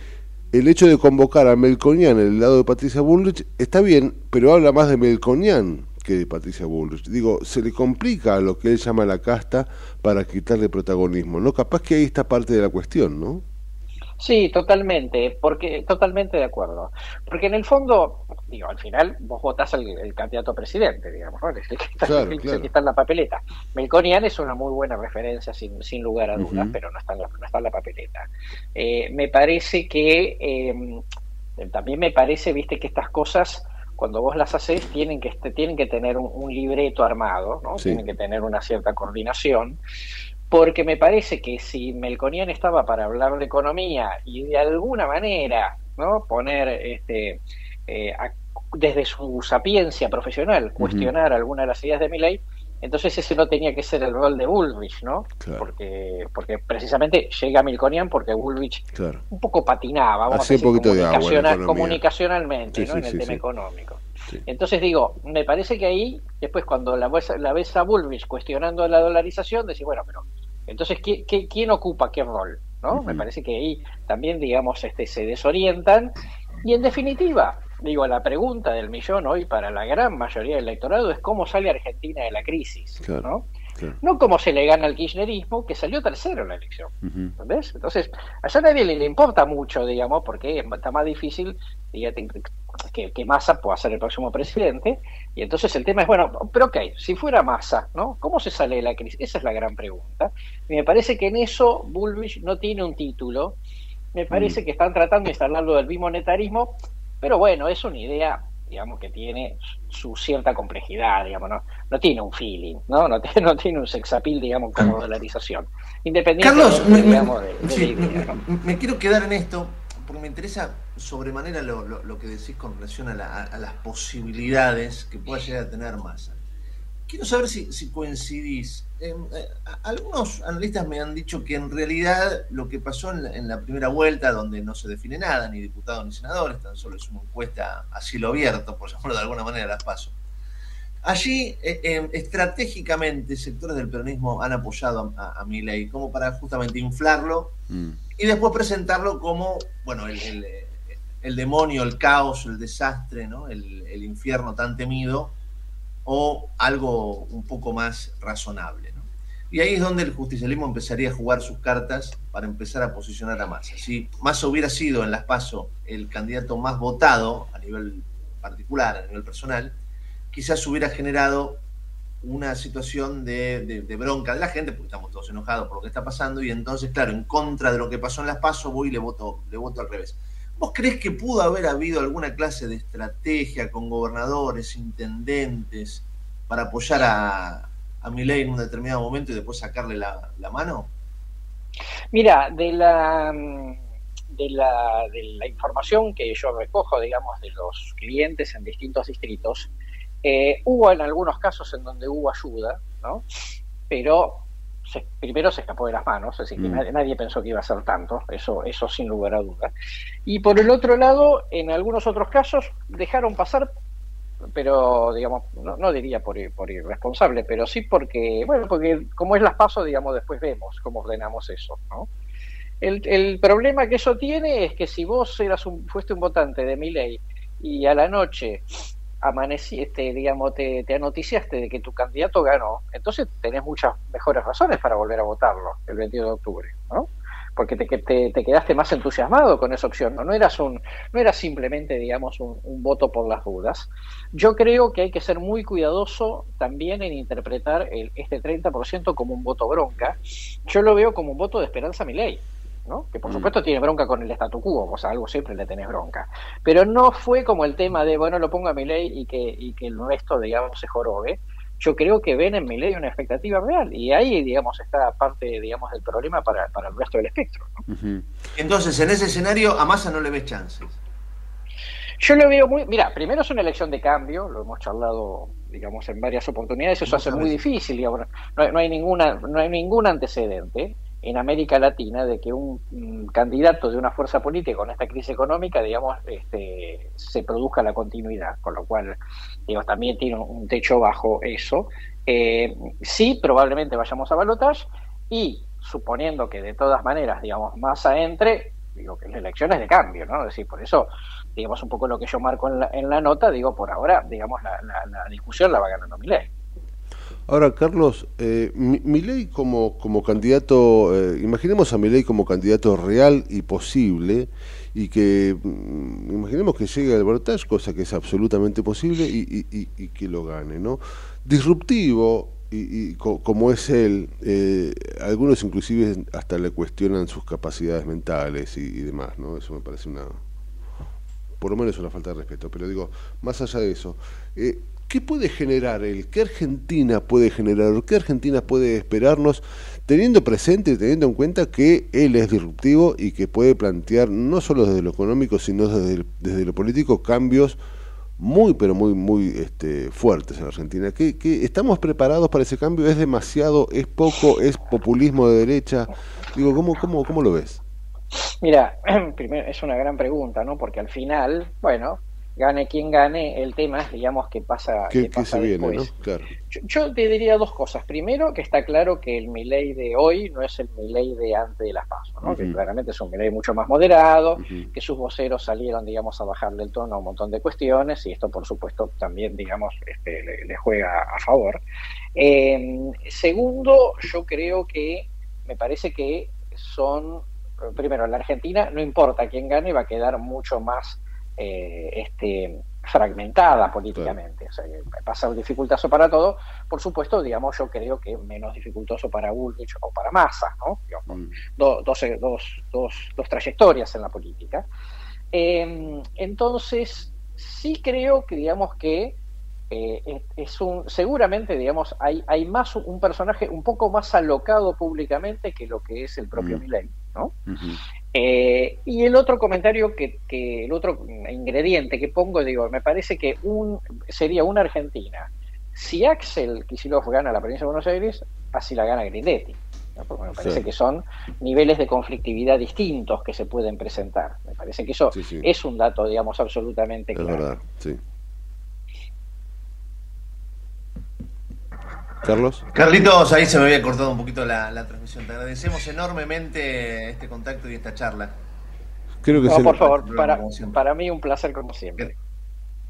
el hecho de convocar a Melconian en el lado de Patricia Bullrich está bien, pero habla más de Melconian que de Patricia Bullrich. Digo, se le complica a lo que él llama la casta para quitarle protagonismo, ¿no? Capaz que ahí está parte de la cuestión, ¿no? Sí, totalmente, porque totalmente de acuerdo. Porque en el fondo, digo, al final vos votás al el candidato a presidente, digamos, ¿no? el, que está, Claro, el que claro. está en la papeleta. Melconian es una muy buena referencia, sin, sin lugar a dudas, pero no está en la, no está en la papeleta. Eh, me parece que eh, también me parece, viste, que estas cosas cuando vos las haces tienen que tienen que tener un, un libreto armado, ¿no? Sí. Tienen que tener una cierta coordinación porque me parece que si Melconian estaba para hablar de economía y de alguna manera no poner este eh, a- desde su sapiencia profesional cuestionar alguna de las ideas de Milley entonces ese no tenía que ser el rol de Bullrich no Claro. porque porque precisamente llega Melconian porque Bullrich Claro. un poco patinaba vamos a decir un poquito de agua en la comunicaciona- economía. comunicacionalmente Sí, ¿no? sí, en el sí, tema económico entonces digo, me parece que ahí, después cuando la ves, la ves a Bullrich cuestionando la dolarización, decís, bueno, pero entonces, ¿qué, qué- quién ocupa qué rol? ¿no? Me parece que ahí también, digamos, este, se desorientan. Y en definitiva, digo, la pregunta del millón hoy para la gran mayoría del electorado es cómo sale Argentina de la crisis, Claro, ¿no? claro. No cómo se le gana al kirchnerismo, que salió tercero en la elección. Ujú. ¿Entendés? Entonces, allá a nadie le, le importa mucho, digamos, porque está más difícil digamos, que, que Massa pueda ser el próximo presidente. Y entonces el tema es, bueno, pero ok, si fuera Massa, ¿no? ¿Cómo se sale de la crisis? Esa es la gran pregunta. Y me parece que en eso Bullrich no tiene un título. Me parece que están tratando de instalarlo del bimonetarismo, pero bueno, es una idea digamos que tiene su cierta complejidad, digamos, no, no tiene un feeling, ¿no? No tiene, no tiene un sexapil, digamos, como dolarización. Independientemente, Carlos, me, me- digamos, de, de sí, la idea, me- me quiero quedar en esto porque me interesa sobremanera lo, lo- lo que decís con relación a, la- a las posibilidades que pueda llegar a tener Massa. Quiero saber si, si coincidís. Eh, eh, algunos analistas me han dicho que en realidad lo que pasó en la, en la primera vuelta, donde no se define nada, ni diputados ni senadores, tan solo es una encuesta a cielo abierto, por llamarlo de alguna manera, las paso. Allí, eh, eh, estratégicamente, sectores del peronismo han apoyado a, a, a Milei como para justamente inflarlo Mm. y después presentarlo como, bueno, el, el, el demonio, el caos, el desastre, ¿no? el, el infierno tan temido, o algo un poco más razonable. ¿no? Y ahí es donde el justicialismo empezaría a jugar sus cartas para empezar a posicionar a Massa. Si Massa hubiera sido en las PASO el candidato más votado a nivel particular, a nivel personal, quizás hubiera generado una situación de, bronca de la gente, porque estamos todos enojados por lo que está pasando, y entonces, claro, en contra de lo que pasó en las PASO, voy y le voto, le voto al revés. ¿Vos crees que pudo haber habido alguna clase de estrategia con gobernadores, intendentes, para apoyar a, a Milei en un determinado momento y después sacarle la, la mano? Mira, de la, de, la, de la información que yo recojo, digamos, de los clientes en distintos distritos, eh, hubo en algunos casos en donde hubo ayuda, ¿no? Pero se- primero se escapó de las manos, es decir, que Mm. nadie, nadie pensó que iba a ser tanto, eso, eso sin lugar a duda. Y por el otro lado, en algunos otros casos dejaron pasar pero digamos, no, no diría por, por irresponsable, pero sí porque, bueno, porque como es las paso, digamos, después vemos cómo ordenamos eso, ¿no? El, el problema que eso tiene es que si vos eras un, fuiste un votante de mi ley y a la noche amaneciste, digamos, te, te anoticiaste de que tu candidato ganó, entonces tenés muchas mejores razones para volver a votarlo el 22 de octubre, ¿no? Porque te, te, te quedaste más entusiasmado con esa opción, ¿no? No eras, un, no era simplemente, digamos, un, un voto por las dudas. Yo creo que hay que ser muy cuidadoso también en interpretar el, este 30% como un voto bronca. Yo lo veo como un voto de esperanza a mi ley. ¿No? que por supuesto tiene bronca con el statu quo, o sea, algo siempre le tenés bronca. Pero no fue como el tema de, bueno, lo pongo a mi ley y que, y que el resto, digamos, se jorobe. Yo creo que ven en mi ley una expectativa real y ahí, digamos, está parte, digamos, del problema para, para el resto del espectro. ¿no? Entonces, en ese escenario, a Massa no le ves chances. Yo lo veo muy. Mira, primero es una elección de cambio, lo hemos charlado, digamos, en varias oportunidades. Eso hace muy difícil, digamos. No, hay- no hay ninguna, no hay ningún antecedente en América Latina de que un, candidato de una fuerza política con esta crisis económica, digamos, este, se produzca la continuidad, con lo cual, digamos, también tiene un techo bajo eso. Eh, sí, probablemente vayamos a balotage y suponiendo que de todas maneras, digamos, Massa entre, digo que la elección es de cambio, ¿no? Es decir, por eso, digamos, un poco lo que yo marco en la, en la nota, digo, por ahora, digamos, la, la, discusión la va ganando Milei. Ahora, Carlos, eh, Milei como, como candidato, eh, imaginemos a Milei como candidato real y posible, y que mm, imaginemos que llegue al Bortage, cosa que es absolutamente posible, y, y, que lo gane, ¿no? Disruptivo, y, como es él, eh, algunos inclusive hasta le cuestionan sus capacidades mentales y, demás, ¿no? Eso me parece una, por lo menos una falta de respeto. Pero digo, más allá de eso, eh, ¿qué puede generar él? ¿Qué Argentina puede generar? ¿Qué Argentina puede esperarnos teniendo presente y teniendo en cuenta que él es disruptivo y que puede plantear, no solo desde lo económico, sino desde, desde lo político, cambios? muy, pero muy, muy este, fuertes en Argentina. ¿Qué, estamos preparados para ese cambio? ¿Es demasiado? ¿Es poco? ¿Es populismo de derecha? Digo, ¿cómo, cómo, cómo lo ves? Mira, [clears throat] primero es una gran pregunta, ¿no? Porque al final, bueno, gane quien gane, el tema es, digamos, que pasa, ¿Qué, se viene, ¿no? Claro. Yo, te diría dos cosas. Primero, que está claro que el Milei de hoy no es el Milei de antes de las pasos, ¿no? Que claramente es un Milei mucho más moderado, que sus voceros salieron, digamos, a bajarle el tono a un montón de cuestiones y esto, por supuesto, también, digamos, este, le, juega a favor. Em, segundo, yo creo que me parece que son, primero, en la Argentina no importa quién gane, va a quedar mucho más eh, este, fragmentada políticamente. O sea, pasa un dificultoso para todo. Por supuesto, digamos, yo creo que menos dificultoso para Bullrich o para Massa, ¿no? Mm. dos, dos, dos, trayectorias en la política. Em, entonces, sí creo que, digamos, que eh, es un, seguramente, digamos, hay, hay más un personaje un poco más alocado públicamente que lo que es el propio mm. Milley, ¿no? Eh, y el otro comentario que, que, el otro ingrediente que pongo, digo, me parece que un sería una Argentina. Si Axel Kicillof gana la provincia de Buenos Aires, así la gana Grindetti. Porque me parece que son niveles de conflictividad distintos que se pueden presentar. Me parece que eso es un dato, digamos, absolutamente claro. verdad, Carlos. Carlitos, ahí se me había cortado un poquito la, transmisión. Te agradecemos enormemente este contacto y esta charla. Creo que no, por favor, para, para mí un placer como siempre.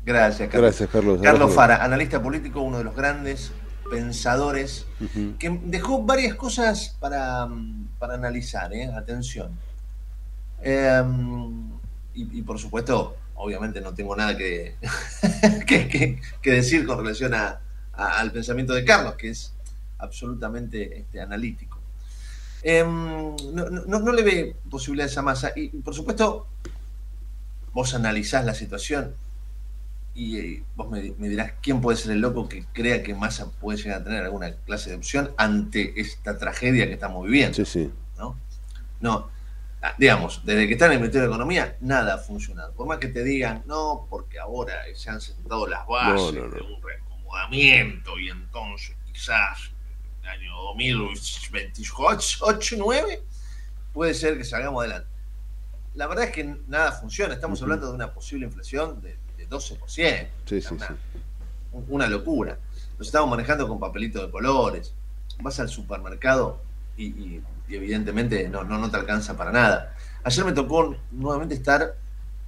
Gracias, Carlos. Gracias, Carlos. Carlos Fara, analista político, uno de los grandes pensadores, que dejó varias cosas para, para analizar, ¿eh? atención. Em, y, por supuesto, obviamente no tengo nada que, [laughs] que decir con relación a, al pensamiento de Carlos, que es absolutamente este, analítico. Em, no, le ve posibilidades a Massa. Y por supuesto, vos analizás la situación y eh, vos me, dirás quién puede ser el loco que crea que Massa puede llegar a tener alguna clase de opción ante esta tragedia que estamos viviendo. Sí, sí. ¿no? no ah, digamos, desde que está en el Ministerio de Economía, nada ha funcionado. Por más que te digan, no, porque ahora se han sentado las bases de un y entonces quizás en el año 2028, 9, puede ser que salgamos adelante. La verdad es que nada funciona, estamos hablando de una posible inflación de, 12%. una, locura. Nos estamos manejando con papelitos de colores. Vas al supermercado y, evidentemente no, no, no te alcanza para nada. Ayer me tocó nuevamente estar,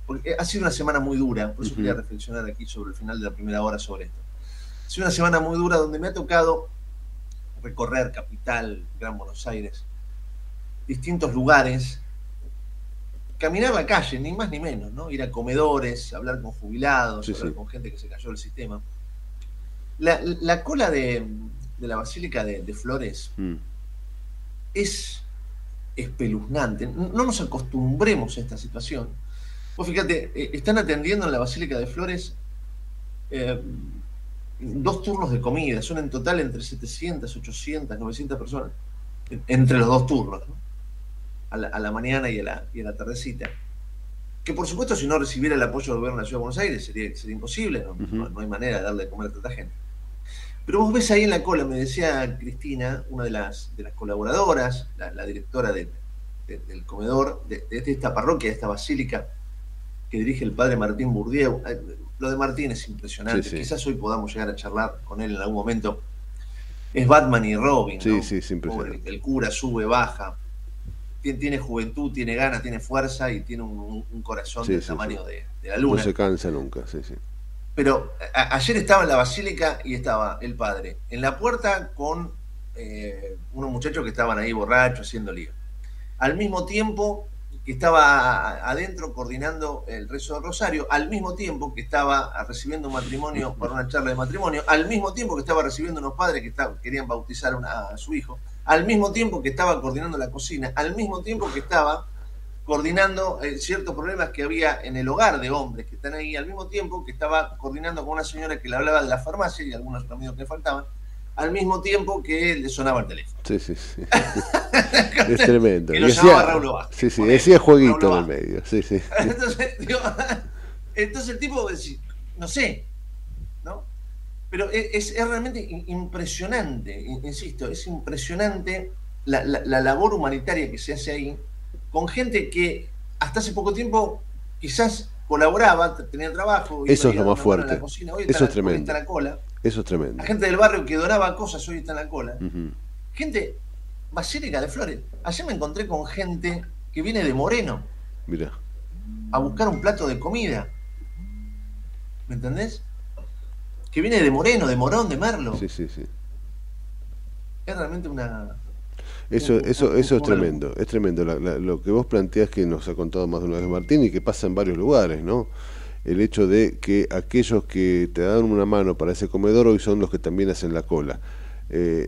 porque ha sido una semana muy dura, por eso quería reflexionar aquí sobre el final de la primera hora sobre esto es una semana muy dura donde me ha tocado recorrer capital, Gran Buenos Aires, distintos lugares, caminar la calle, ni más ni menos, ¿no? Ir a comedores, hablar con jubilados, hablar con gente que se cayó del sistema. La, cola de, la Basílica de, Flores mm. es espeluznante. No nos acostumbremos a esta situación. Vos fíjate, eh, están atendiendo en la Basílica de Flores eh, dos turnos de comida, son en total entre 700, 800, 900 personas, entre los dos turnos, a, la, mañana y a la, y a la tardecita. Que por supuesto si no recibiera el apoyo del gobierno de la Ciudad de Buenos Aires sería, sería imposible, ¿no? hay manera de darle de comer a tanta gente. Pero vos ves ahí en la cola, me decía Cristina, una de las, de las colaboradoras, la, directora del comedor de, esta parroquia, de esta basílica que dirige el padre Martín Bourdieu, lo de Martín es impresionante. Quizás hoy podamos llegar a charlar con él en algún momento. Es Batman y Robin. Sí, sí, El, cura sube, baja. tiene, tiene juventud, tiene ganas, tiene fuerza y tiene un, un corazón del tamaño de, de la luna. No se cansa nunca, sí, sí. Pero a- ayer estaba en la basílica y estaba el padre en la puerta con eh, unos muchachos que estaban ahí borrachos haciendo lío. Al mismo tiempo que estaba adentro coordinando el rezo del rosario, al mismo tiempo que estaba recibiendo un matrimonio para una charla de matrimonio, al mismo tiempo que estaba recibiendo unos padres que querían bautizar a su hijo, al mismo tiempo que estaba coordinando la cocina, al mismo tiempo que estaba coordinando eh, ciertos problemas que había en el hogar de hombres que están ahí, al mismo tiempo que estaba coordinando con una señora que le hablaba de la farmacia y algunos amigos que faltaban, al mismo tiempo que le sonaba el teléfono. Sí, sí, sí. [laughs] es tremendo. Que lo Y llamaba Raúl Vázquez, sí, sí, decía jueguito en el medio. Sí, sí. Entonces, [laughs] digo, entonces el tipo, decía, no sé, ¿no? Pero e, es, es realmente impresionante, in- insisto, es impresionante la, la- la labor humanitaria que se hace ahí con gente que hasta hace poco tiempo quizás colaboraba, tenía trabajo. Eso es lo más fuerte. cocina, Eso es tremendo. la cola. Eso es tremendo. La gente del barrio que donaba cosas hoy está en la cola. Gente, Basílica de Flores. Ayer me encontré con gente que viene de Moreno Mira. a buscar un plato de comida. ¿Me entendés? Que viene de Moreno, de Morón, de Merlo. Sí, sí, sí. Es realmente una. Eso, eso, eso es tremendo, es tremendo. La- la- lo que vos planteás que nos ha contado más de una vez Martín y que pasa en varios lugares, ¿no? El hecho de que aquellos que te dan una mano para ese comedor hoy son los que también hacen la cola. Eh,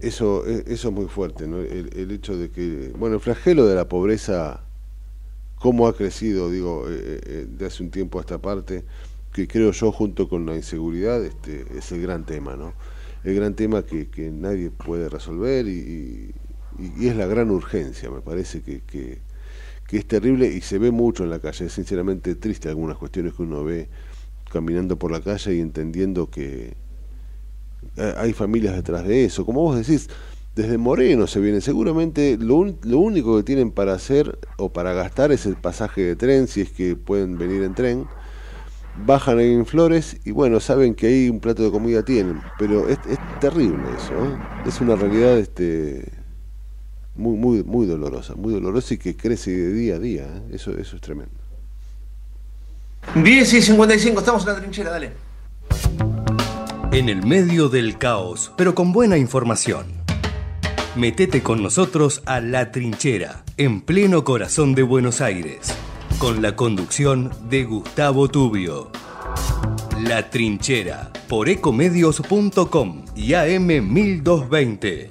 eso, e- eso es muy fuerte, ¿no? El, hecho de que, bueno, el flagelo de la pobreza, cómo ha crecido, digo, eh, eh, de hace un tiempo a esta parte, que creo yo junto con la inseguridad, este, es el gran tema, ¿no? El gran tema que, que nadie puede resolver y, y- y es la gran urgencia, me parece que, que, que es terrible y se ve mucho en la calle, es sinceramente triste algunas cuestiones que uno ve caminando por la calle y entendiendo que eh, hay familias detrás de eso, como vos decís, desde Moreno se vienen, seguramente lo, lo único que tienen para hacer o para gastar es el pasaje de tren, si es que pueden venir en tren, bajan en Flores y bueno, saben que ahí un plato de comida tienen, pero es, es terrible eso, ¿eh? es una realidad este muy muy muy dolorosa, muy dolorosa y que crece de día a día, ¿eh? eso eso es tremendo. 10 y 55, estamos en la trinchera, dale. En el medio del caos, pero con buena información. Metete con nosotros a La Trinchera, en pleno corazón de Buenos Aires, con la conducción de Gustavo Tubio. La Trinchera, por ecomedios.com y AM 1220.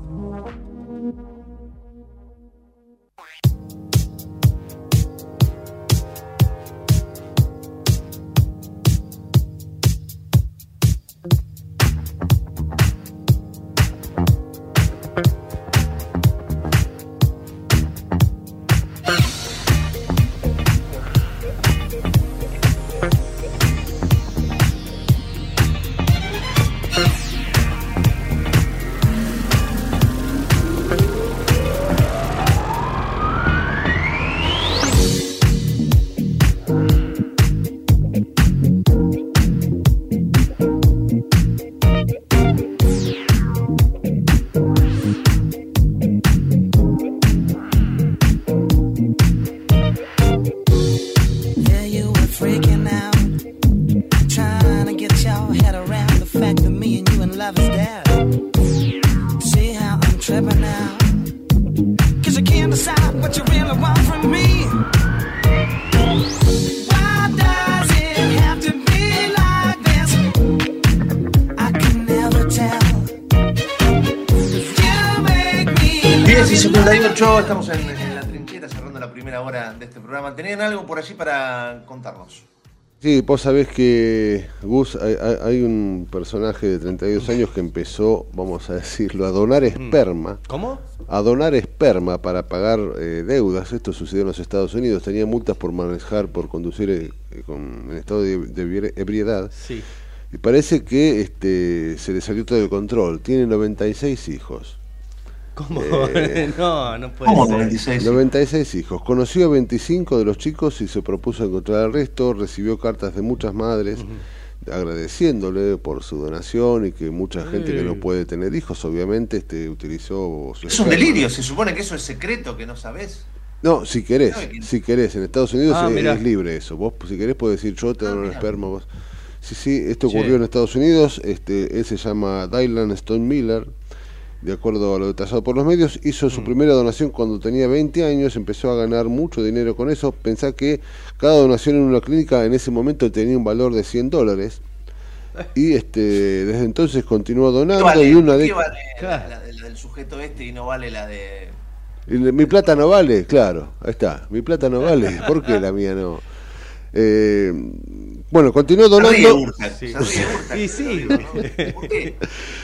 38, estamos en, en la trinchera cerrando la primera hora de este programa. ¿Tenían algo por allí para contarnos? Sí, vos sabés que, Gus, hay, un personaje de 32 años que empezó, vamos a decirlo, a donar esperma. ¿Cómo? A donar esperma para pagar eh, deudas. Esto sucedió en los Estados Unidos. Tenía multas por manejar, por conducir eh, con, en estado de, de ebri- ebriedad. Sí. Y parece que este, se le salió todo el control. Tiene 96 hijos. ¿Cómo? Eh, [laughs] no, no puede ser. 96 hijos. Conoció a 25 de los chicos y se propuso encontrar al resto. Recibió cartas de muchas madres agradeciéndole por su donación y que mucha gente que no puede tener hijos, obviamente, este, utilizó su Es un delirio, se supone que eso es secreto, que no sabés. No, si querés, si querés. En Estados Unidos Ah, es, libre eso. Vos, si querés, podés decir yo te dono el esperma. Vos. Sí, sí, esto Sí. ocurrió en Estados Unidos. Este, él se llama Dylan Stone Miller. De acuerdo a lo detallado por los medios, hizo Mm. su primera donación cuando tenía 20 años, empezó a ganar mucho dinero con eso. Pensá que cada donación en una clínica en ese momento tenía un valor de 100 dólares. Y este, desde entonces continuó ¿Qué donando vale, y una qué de vale la, la del- del sujeto este y no vale la de... Y Mi plata no vale, claro, ahí está. Mi plata no vale, ¿por qué la mía no? Eh, bueno, continuó donando. Urtac, Y sí.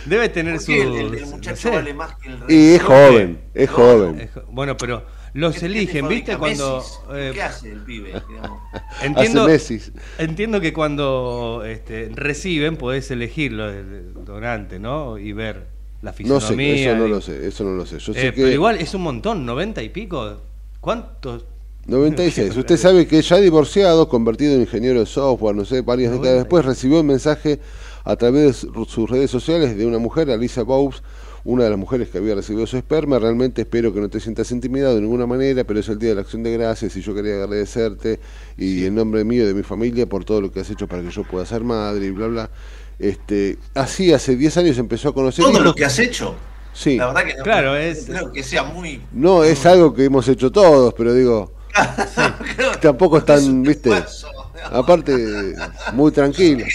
Debe tener ¿Por su. qué el- el- el muchacho no sé. vale más que el Y es joven, es joven. Bueno, pero los ¿Qué- qué eligen, te ¿viste? Cuando. Messi? eh, ¿Qué hace el pibe? [laughs] Entiendo, Hace Messi. entiendo que cuando este, reciben podés elegir del donante, ¿no? Y ver la No sé, fisonomía. eso no lo sé, eso no lo sé. Yo Eh, sé Pero que igual es un montón, 90 y pico. ¿Cuántos? 96. Usted sabe que ya divorciado, convertido en ingeniero de software, no sé, varias décadas después, recibió un mensaje a través de su- sus redes sociales de una mujer, Alisa Bowes, una de las mujeres que había recibido su esperma. Realmente espero que no te sientas intimidado de ninguna manera, pero es el día de la acción de gracias y yo quería agradecerte y en nombre mío y de mi familia por todo lo que has hecho para que yo pueda ser madre y bla, bla. Este, así hace 10 años empezó a conocer... Todo lo que has hecho. Sí. La verdad que no, Claro, es- creo que sea muy... No, es algo que hemos hecho todos, pero digo, [laughs] tampoco es tan, viste, [laughs] aparte, muy tranquilo.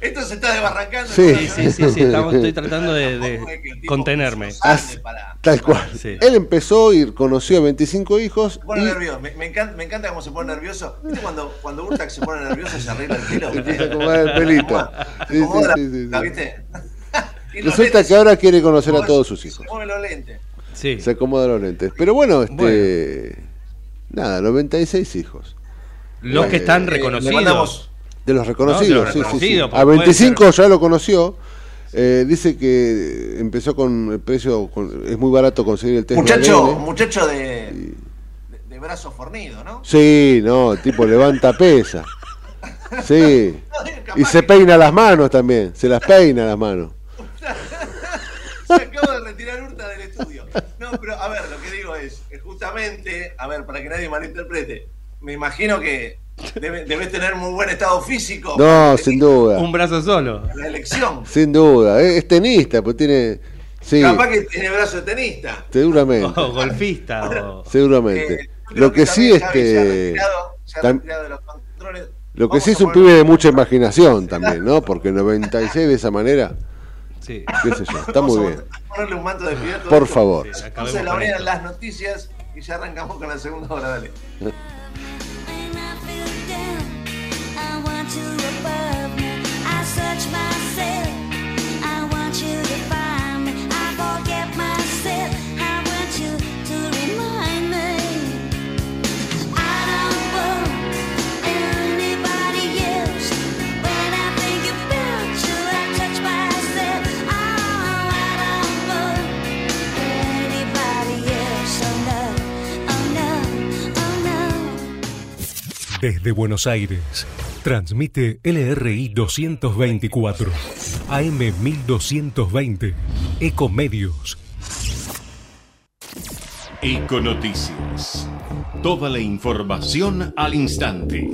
Esto se está desbarrancando. Sí. Sí, sí, sí, sí, estamos- estoy [laughs] tratando de, de contenerme. As- tal cual. Sí. Él empezó y conoció a 25 hijos Se pone y nervioso. Me, me encanta, me encanta cómo se pone nervioso. ¿Viste cuando, cuando Urtac se pone nervioso se arregla el pelo? ¿viste? se acomoda el pelito. Sí, sí, Acomoda la- sí, sí, la- sí. ¿viste? Resulta lentes, que ahora quiere conocer a todos sus hijos. Se mueven los lentes. Sí. Se acomoda los lentes. Pero bueno, este. Nada, 96 hijos. Los que Eh, están reconocidos. De los No, reconocidos, de los sí, sí, A porque puede 25 ya lo conoció. Eh, dice que empezó con el precio, con- es muy barato conseguir el test de Muchacho, ADN. muchacho de, de, de brazo fornido, ¿no? Sí, no, tipo levanta pesa. Sí. [laughs] Y se peina las manos también, se las peina las manos. [laughs] Se acaba de retirar Urta del estudio. No, pero a ver, lo que digo es justamente, a ver, para que nadie malinterprete, me imagino que debe- debes tener muy buen estado físico. No, sin duda. Un brazo solo. La elección. Sin duda. Es, es tenista, pues tiene. Sí, Capaz que tiene brazo de tenista. seguramente. O golfista. o- Seguramente. Eh, Lo que sí, este. retirado, se ha tam- retirado de los controles. Lo que Vamos sí es un pibe de mucha imaginación también, ¿no? Porque 96 de esa manera, Sí. qué sé yo, está muy bien. ponerle un manto de Por favor. Sí, Entonces ordenan esto. las noticias y ya arrancamos con la segunda hora, dale. Desde Buenos Aires, transmite LRI 224, AM 1220, Ecomedios. Econoticias. Toda la información al instante.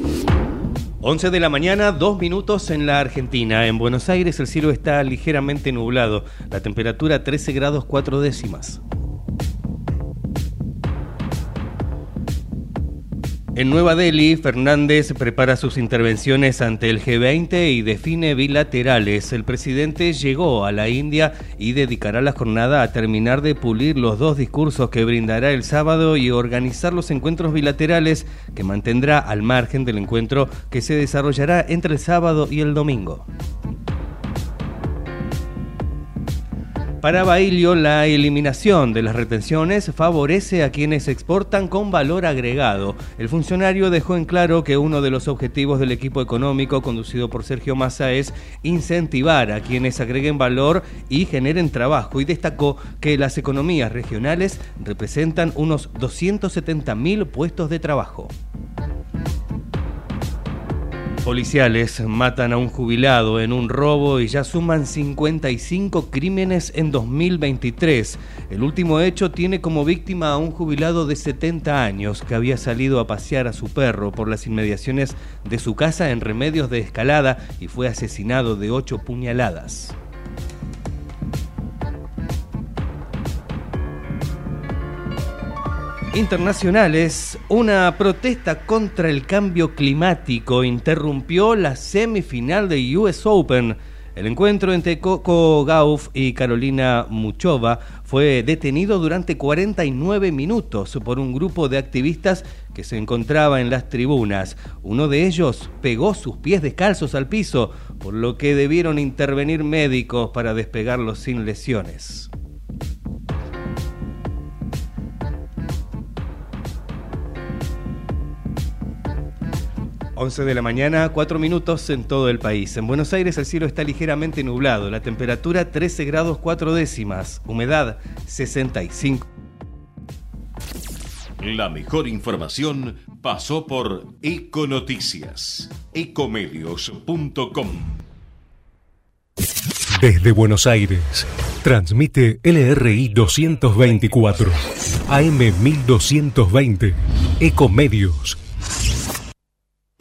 11 de la mañana, dos minutos en la Argentina. En Buenos Aires el cielo está ligeramente nublado. La temperatura 13 grados 4 décimas. En Nueva Delhi, Fernández prepara sus intervenciones ante el G20 y define bilaterales. El presidente llegó a la India y dedicará la jornada a terminar de pulir los dos discursos que brindará el sábado y organizar los encuentros bilaterales que mantendrá al margen del encuentro que se desarrollará entre el sábado y el domingo. Para Bailio, la eliminación de las retenciones favorece a quienes exportan con valor agregado. El funcionario dejó en claro que uno de los objetivos del equipo económico conducido por Sergio Massa es incentivar a quienes agreguen valor y generen trabajo y destacó que las economías regionales representan unos 270.000 puestos de trabajo. Policiales matan a un jubilado en un robo y ya suman 55 crímenes en 2023. El último hecho tiene como víctima a un jubilado de 70 años que había salido a pasear a su perro por las inmediaciones de su casa en Remedios de Escalada y fue asesinado de ocho puñaladas. Internacionales, una protesta contra el cambio climático interrumpió la semifinal de US Open. El encuentro entre Coco Gauff y Carolina Muchova fue detenido durante 49 minutos por un grupo de activistas que se encontraba en las tribunas. Uno de ellos pegó sus pies descalzos al piso, por lo que debieron intervenir médicos para despegarlos sin lesiones. 11 de la mañana, 4 minutos en todo el país. En Buenos Aires el cielo está ligeramente nublado, la temperatura 13 grados 4 décimas, humedad 65. La mejor información pasó por Econoticias, ecomedios.com. Desde Buenos Aires, transmite LRI 224, AM 1220, Ecomedios.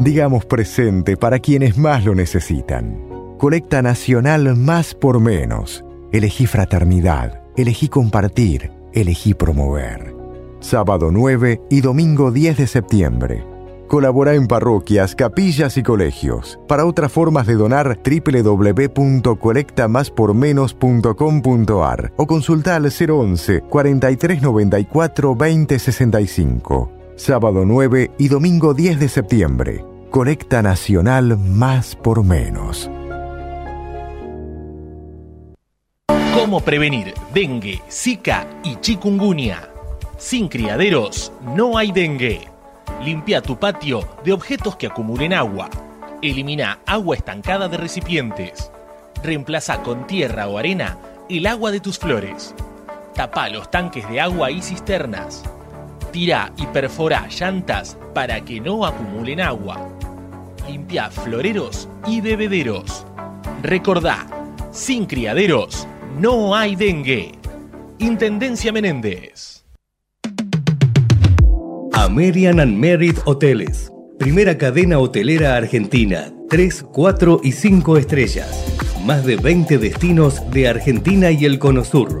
Digamos presente para quienes más lo necesitan. Colecta Nacional Más por Menos. Elegí fraternidad, elegí compartir, elegí promover. Sábado 9 y domingo 10 de septiembre. Colabora en parroquias, capillas y colegios. Para otras formas de donar, www.colectamáspormenos.com.ar o consulta al 011 4394 2065. Sábado 9 y domingo 10 de septiembre. Colecta Nacional Más por Menos. ¿Cómo prevenir dengue, zika y chikungunya? Sin criaderos no hay dengue. Limpia tu patio de objetos que acumulen agua. Elimina agua estancada de recipientes. Reemplaza con tierra o arena el agua de tus flores. Tapa los tanques de agua y cisternas. Tira y perfora llantas para que no acumulen agua. Limpia floreros y bebederos. Recordá, sin criaderos no hay dengue. Intendencia Menéndez. American and Merit Hoteles. Primera cadena hotelera argentina. 3, 4 y 5 estrellas. Más de 20 destinos de Argentina y el Cono Sur.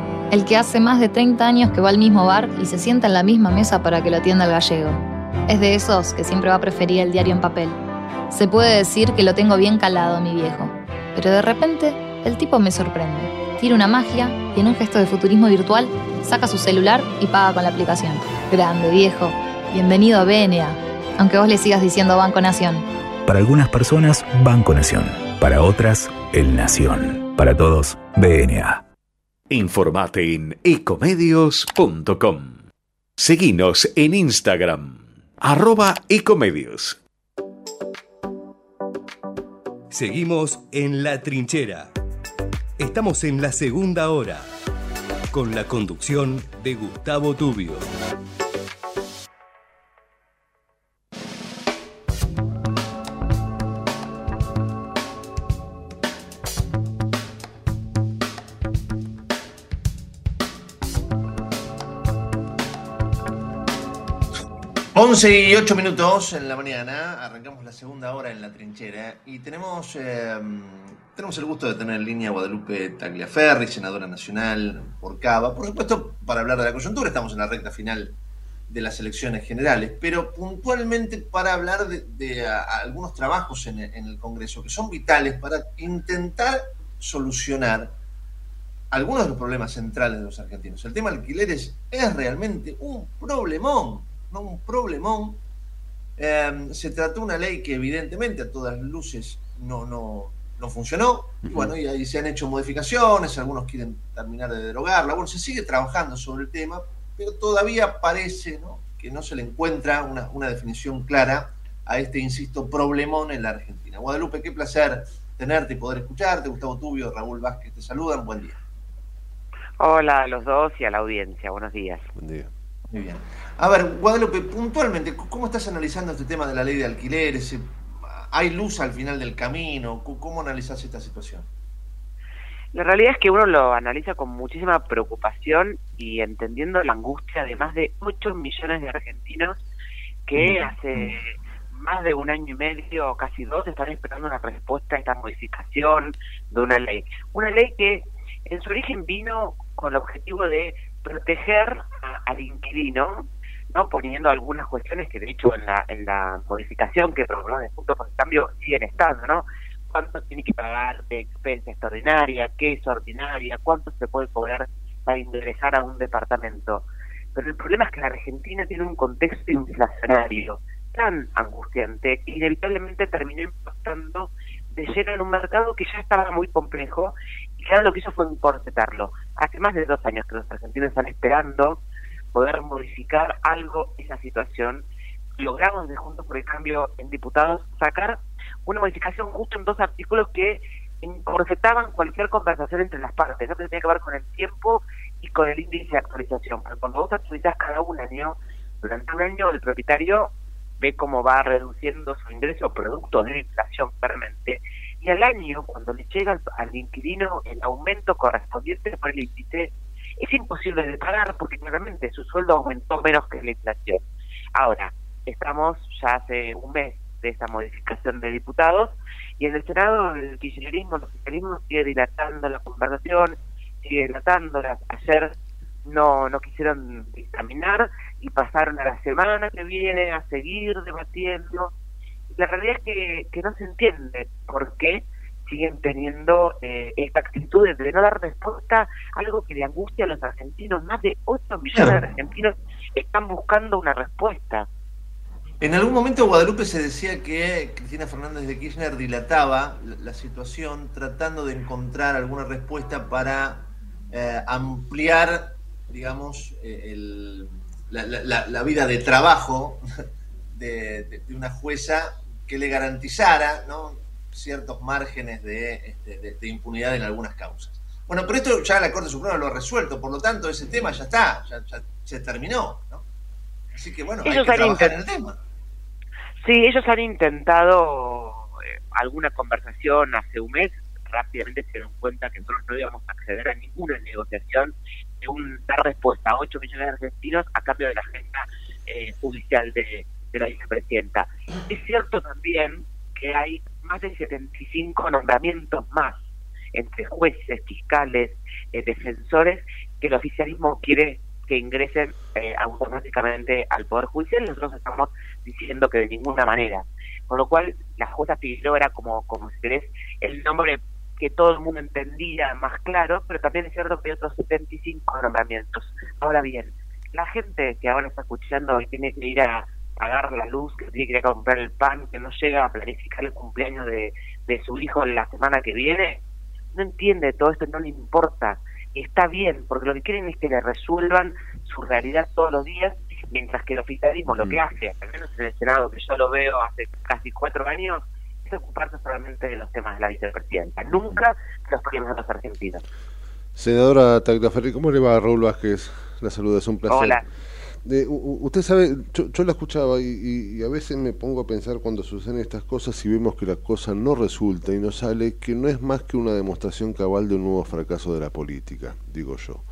El que hace más de 30 años que va al mismo bar y se sienta en la misma mesa para que lo atienda el gallego. Es de esos que siempre va a preferir el diario en papel. Se puede decir que lo tengo bien calado, mi viejo. Pero de repente, el tipo me sorprende. Tira una magia y en un gesto de futurismo virtual, saca su celular y paga con la aplicación. Grande, viejo. Bienvenido a BNA. aunque vos le sigas diciendo Banco Nación. Para algunas personas, Banco Nación. Para otras, El Nación. Para todos, BNA. Informate en ecomedios.com. Seguinos en Instagram, arroba ecomedios. Seguimos en La Trinchera. Estamos en la segunda hora, con la conducción de Gustavo Tubio. Once y 8 minutos en la mañana, arrancamos la segunda hora en la trinchera y tenemos, eh, tenemos el gusto de tener en línea a Guadalupe Tagliaferri, senadora nacional por Cava. Por supuesto, para hablar de la coyuntura, estamos en la recta final de las elecciones generales, pero puntualmente para hablar de, de, a- a algunos trabajos en en el Congreso que son vitales para intentar solucionar algunos de los problemas centrales de los argentinos. El tema alquileres es realmente un problemón, no un problemón. Eh, se trató una ley que evidentemente a todas luces no, no, no funcionó. Y bueno, y ahí se han hecho modificaciones, algunos quieren terminar de derogarla. Bueno, se sigue trabajando sobre el tema, pero todavía parece ¿no? que no se le encuentra una, una definición clara a este, insisto, problemón en la Argentina. Guadalupe, qué placer tenerte y poder escucharte. Gustavo Tubio, Raúl Vázquez te saludan. Buen día. Hola a los dos y a la audiencia, buenos días. Muy bien. A ver, Guadalupe, puntualmente, ¿cómo estás analizando este tema de la ley de alquileres? Eh, ¿Hay luz al final del camino? ¿Cómo analizás esta situación? La realidad es que uno lo analiza con muchísima preocupación y entendiendo la angustia de más de 8 millones de argentinos que hace más de un año y medio, casi dos, están esperando una respuesta a esta modificación de una ley. Una ley que en su origen vino con el objetivo de proteger a- al inquilino, no poniendo algunas cuestiones que de hecho en la, en la modificación que proponen junto con el cambio siguen estando, ¿no? cuánto tiene que pagar de expensa extraordinaria, qué es ordinaria, cuánto se puede cobrar para ingresar a un departamento. Pero el problema es que la Argentina tiene un contexto inflacionario tan angustiante que inevitablemente terminó impactando de lleno en un mercado que ya estaba muy complejo y que ahora lo que hizo fue encorsetarlo. Hace más de dos años que los argentinos están esperando poder modificar algo esa situación. Logramos de Juntos por el Cambio en diputados sacar una modificación justo en dos artículos que encorsetaban cualquier conversación entre las partes, que tenía que ver con el tiempo y con el índice de actualización. Pero cuando vos actualizás cada un año, durante un año el propietario ve cómo va reduciendo su ingreso producto de la inflación claramente, y al año, cuando le llega al, al inquilino el aumento correspondiente por el índice, es imposible de pagar porque claramente su sueldo aumentó menos que la inflación. Ahora, estamos ya hace un mes de esta modificación de diputados y en el Senado el kirchnerismo, el oficialismo sigue dilatando la conversación, sigue dilatándola. Ayer no, no quisieron dictaminar y pasaron a la semana que viene a seguir debatiendo. La realidad es que, que no se entiende por qué siguen teniendo eh, esta actitud de no dar respuesta algo que le angustia a los argentinos. Más de 8 millones de argentinos están buscando una respuesta. En algún momento Guadalupe se decía que Cristina Fernández de Kirchner dilataba la, situación tratando de encontrar alguna respuesta para eh, ampliar, digamos, eh, el- la, la- la- la vida de trabajo [laughs] de, de- de una jueza que le garantizara ¿no? Ciertos márgenes de, este, de- de impunidad en algunas causas. Bueno, pero esto ya la Corte Suprema lo ha resuelto, por lo tanto ese tema ya está, ya, ya se terminó. ¿no? Así que bueno, hay Ellos que han trabajar en el tema. Sí, ellos han intentado eh, alguna conversación hace un mes, rápidamente se dieron cuenta que nosotros no íbamos a acceder a ninguna negociación de un, dar respuesta a 8 millones de argentinos a cambio de la agenda eh, judicial de, de la vicepresidenta. Es cierto también que hay más de 75 nombramientos más entre jueces, fiscales, eh, defensores, que el oficialismo quiere que ingresen eh, automáticamente al Poder Judicial. Nosotros estamos diciendo que de ninguna manera. Con lo cual, la jueza Figueroa era como, como si querés, el nombre que todo el mundo entendía más claro, pero también es cierto que hay otros 75 nombramientos. Ahora bien, la gente que ahora está escuchando y tiene que ir a, pagar la luz, que tiene que ir a comprar el pan, que no llega a planificar el cumpleaños de, de su hijo la semana que viene, no entiende todo esto, no le importa. Está bien, porque lo que quieren es que le resuelvan su realidad todos los días, mientras que el oficialismo lo que hace, al menos en el Senado, que yo lo veo hace casi cuatro años, es ocuparse solamente de los temas de la vicepresidenta, nunca de los problemas de los argentinos. Senadora Tagliaferri, ¿cómo le va a Raúl Vázquez? La saluda, es un placer. Hola. Usted sabe, yo, yo la escuchaba y, y- y a veces me pongo a pensar cuando suceden estas cosas y vemos que la cosa no resulta y no sale, que no es más que una demostración cabal de un nuevo fracaso de la política, digo yo.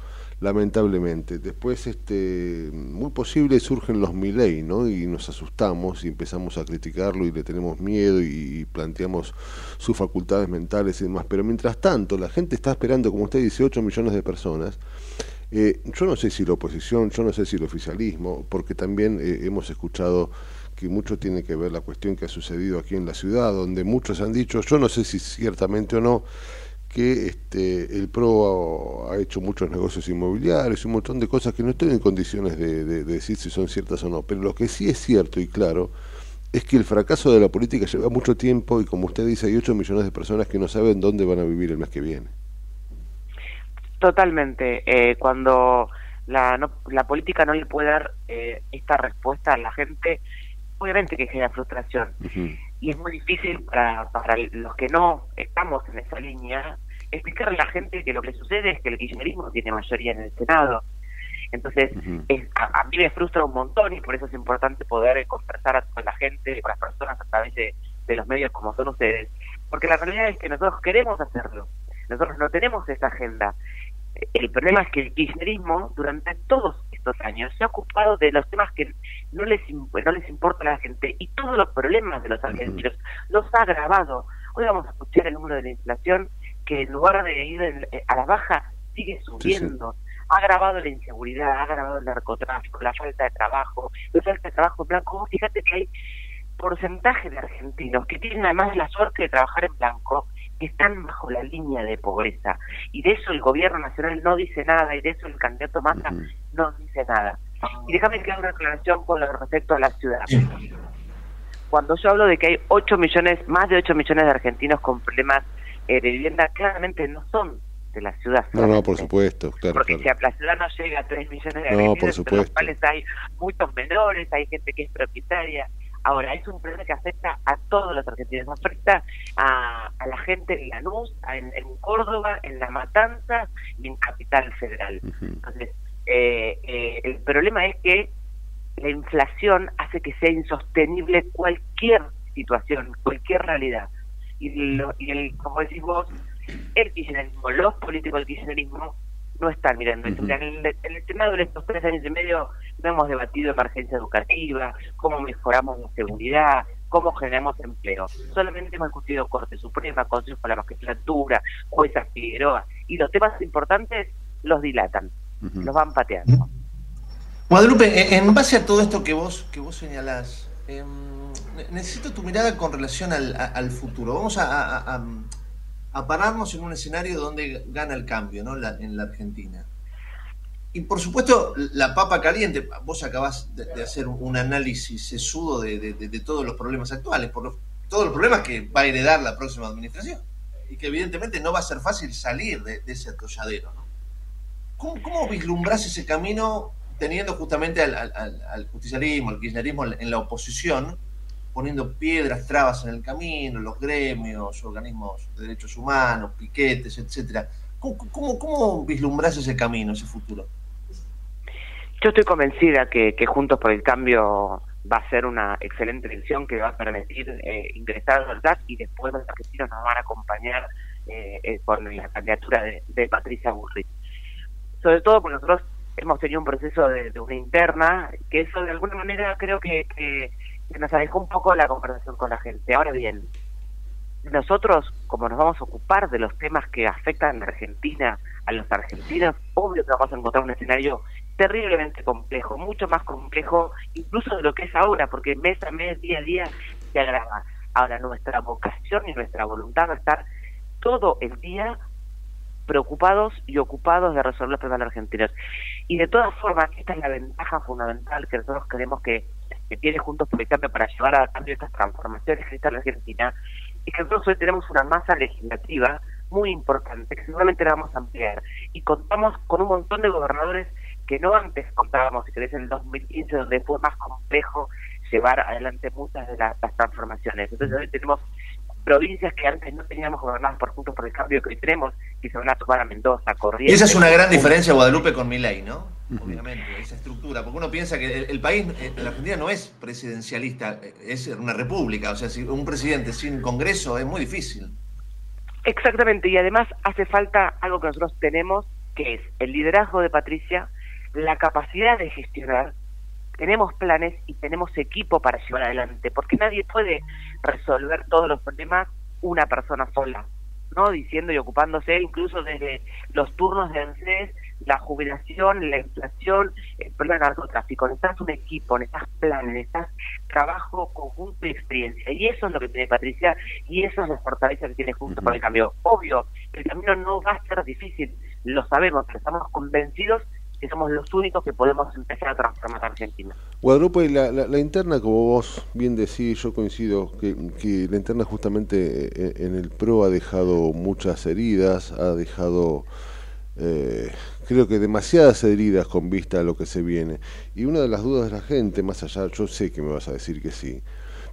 Lamentablemente. Después, este, muy posible surgen los Milei, ¿no? Y nos asustamos y empezamos a criticarlo y le tenemos miedo y, y planteamos sus facultades mentales y demás. Pero mientras tanto, la gente está esperando, como usted dice, 8 millones de personas. Eh, yo no sé si la oposición, yo no sé si el oficialismo, porque también eh, hemos escuchado que mucho tiene que ver la cuestión que ha sucedido aquí en la ciudad, donde muchos han dicho, yo no sé si ciertamente o no, que este, el PRO ha, hecho muchos negocios inmobiliarios y un montón de cosas que no estoy en condiciones de, de- de decir si son ciertas o no, pero lo que sí es cierto y claro es que el fracaso de la política lleva mucho tiempo y como usted dice hay 8 millones de personas que no saben dónde van a vivir el mes que viene. Totalmente. Eh, cuando la, no- la política no le puede dar eh, esta respuesta a la gente, obviamente que genera frustración. Y es muy difícil para, para los que no estamos en esa línea explicarle a la gente que lo que sucede es que el kirchnerismo tiene mayoría en el Senado. Entonces, es- a, a mí me frustra un montón y por eso es importante poder conversar con la gente, con las personas a través de, de los medios como son ustedes. Porque la realidad es que nosotros queremos hacerlo. Nosotros no tenemos esa agenda. El problema es que el kirchnerismo durante todos estos años se ha ocupado de los temas que no les im- no les importa a la gente y todos los problemas de los argentinos los ha agravado. Hoy vamos a escuchar el número de la inflación que en lugar de ir eh, a la baja sigue subiendo. Ha agravado la inseguridad, ha agravado el narcotráfico, la falta de trabajo, la falta de trabajo en blanco. Fíjate que hay porcentaje de argentinos que tienen además la suerte de trabajar en blanco que están bajo la línea de pobreza y de eso el gobierno nacional no dice nada y de eso el candidato Massa no dice nada y déjame que haga una aclaración con lo respecto a la ciudad cuando yo hablo de que hay 8 millones más de 8 millones de argentinos con problemas eh, de vivienda claramente no son de la ciudad No, no, por supuesto, claro, porque claro. si a la ciudad no llega a 3 millones de No, argentinos, por entre los supuesto. cuales hay muchos menores, hay gente que es propietaria. Ahora, es un problema que afecta a todos los argentinos, afecta a, a la gente en Lanús, a- en, en Córdoba, en La Matanza y en Capital Federal. Entonces, eh, eh, el problema es que la inflación hace que sea insostenible cualquier situación, cualquier realidad. Y, lo- y el, como decís vos, el kirchnerismo, los políticos del kirchnerismo no están mirando. Mira, En, el, en el Senado en estos tres años y medio no hemos debatido emergencia educativa, cómo mejoramos la seguridad, cómo generamos empleo. Solamente hemos discutido Corte Suprema, Consejo para la Magistratura, jueza Figueroa, y los temas importantes los dilatan, los van pateando. Guadalupe, eh, en base a todo esto que vos, que vos señalás, ne- necesito tu mirada con relación al, al futuro. Vamos a, a- a- a pararnos en un escenario donde gana el cambio ¿no? La- en la Argentina. Y por supuesto, la papa caliente, vos acabás de, hacer un análisis sesudo de, todos los problemas actuales, por los- todos los problemas que va a heredar la próxima administración. Y que evidentemente no va a ser fácil salir de, ese atolladero. ¿no? ¿Cómo, cómo vislumbrás ese camino teniendo justamente al, al- al- al justicialismo, al kirchnerismo en la oposición, poniendo piedras, trabas en el camino, los gremios, organismos de derechos humanos, piquetes, etcétera? ¿Cómo, cómo, cómo vislumbrás ese camino, ese futuro? Yo estoy convencida que, Juntos por el Cambio va a ser una excelente elección que va a permitir eh, ingresar al gas y después los argentinos nos van a acompañar eh, eh, con la candidatura de, Patricia Burrich. Sobre todo porque nosotros hemos tenido un proceso de, una interna que eso de alguna manera creo que, que nos alejó un poco la conversación con la gente. Ahora bien, nosotros, como nos vamos a ocupar de los temas que afectan a Argentina, a los argentinos, obvio que vamos a encontrar un escenario terriblemente complejo, mucho más complejo incluso de lo que es ahora, porque mes a mes, día a día, se agrava. Ahora, nuestra vocación y nuestra voluntad va estar todo el día preocupados y ocupados de resolver los problemas argentinos. Y de todas formas, esta es la ventaja fundamental que nosotros queremos que, que tiene Juntos por el Cambio para llevar a cambio estas transformaciones que está en Argentina, es que nosotros hoy tenemos una masa legislativa muy importante, que seguramente la vamos a ampliar, y contamos con un montón de gobernadores que no antes contábamos, si querés, en el 2015, donde fue más complejo llevar adelante muchas de las, transformaciones. Entonces hoy tenemos provincias que antes no teníamos gobernadas por Juntos por el Cambio que hoy tenemos, y se van a tomar a Mendoza, Y Corrientes. esa es una gran diferencia, Guadalupe, con Milei, ¿no? Obviamente, esa estructura. Porque uno piensa que el, el país, eh, la Argentina no es presidencialista, eh, es una república. O sea, si un presidente sin Congreso es muy difícil. Exactamente, y además hace falta algo que nosotros tenemos, que es el liderazgo de Patricia, la capacidad de gestionar, tenemos planes y tenemos equipo para llevar adelante, porque nadie puede resolver todos los problemas una persona sola, ¿no? Diciendo y ocupándose incluso desde los turnos de ANSES, la jubilación, la inflación, el problema del narcotráfico. Necesitas un equipo, necesitas planes, necesitas trabajo conjunto y experiencia. Y eso es lo que tiene Patricia y eso es la fortaleza que tiene Juntos por el Cambio. Obvio, el camino no va a ser difícil, lo sabemos, pero estamos convencidos que somos los únicos que podemos empezar a transformar a Argentina. Guadalupe, la, la, la interna, como vos bien decís, yo coincido, que, que la interna justamente eh, en el PRO ha dejado muchas heridas, ha dejado, eh, creo que demasiadas heridas con vista a lo que se viene. Y una de las dudas de la gente, más allá, yo sé que me vas a decir que sí,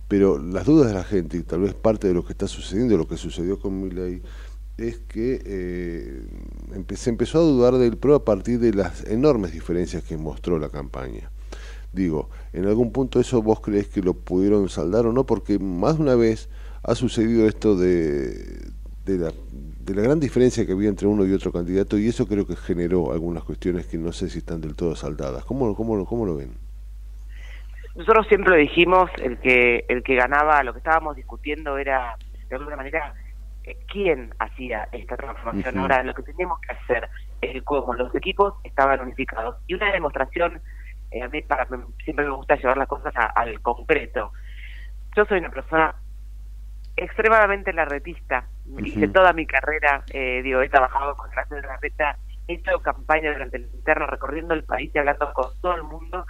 pero las dudas de la gente, y tal vez parte de lo que está sucediendo, lo que sucedió con Milei, es que eh, se empezó a dudar del PRO a partir de las enormes diferencias que mostró la campaña. Digo, ¿en algún punto eso vos crees que lo pudieron saldar o no? Porque más de una vez ha sucedido esto de, de, la, de la gran diferencia que había entre uno y otro candidato y eso creo que generó algunas cuestiones que no sé si están del todo saldadas. ¿Cómo, cómo, lo- cómo lo ven? Nosotros siempre lo dijimos, el que el que ganaba, lo que estábamos discutiendo era, de alguna manera, eh, quién hacía esta transformación. Ahora, lo que teníamos que hacer es cómo los equipos estaban unificados. Y una demostración, eh, a mí para, siempre me gusta llevar las cosas a- al concreto. Yo soy una persona extremadamente larretista. Hice Ujú. toda mi carrera, eh, digo, he trabajado con Horacio Larreta, he hecho campaña durante el interno recorriendo el país y hablando con todo el mundo,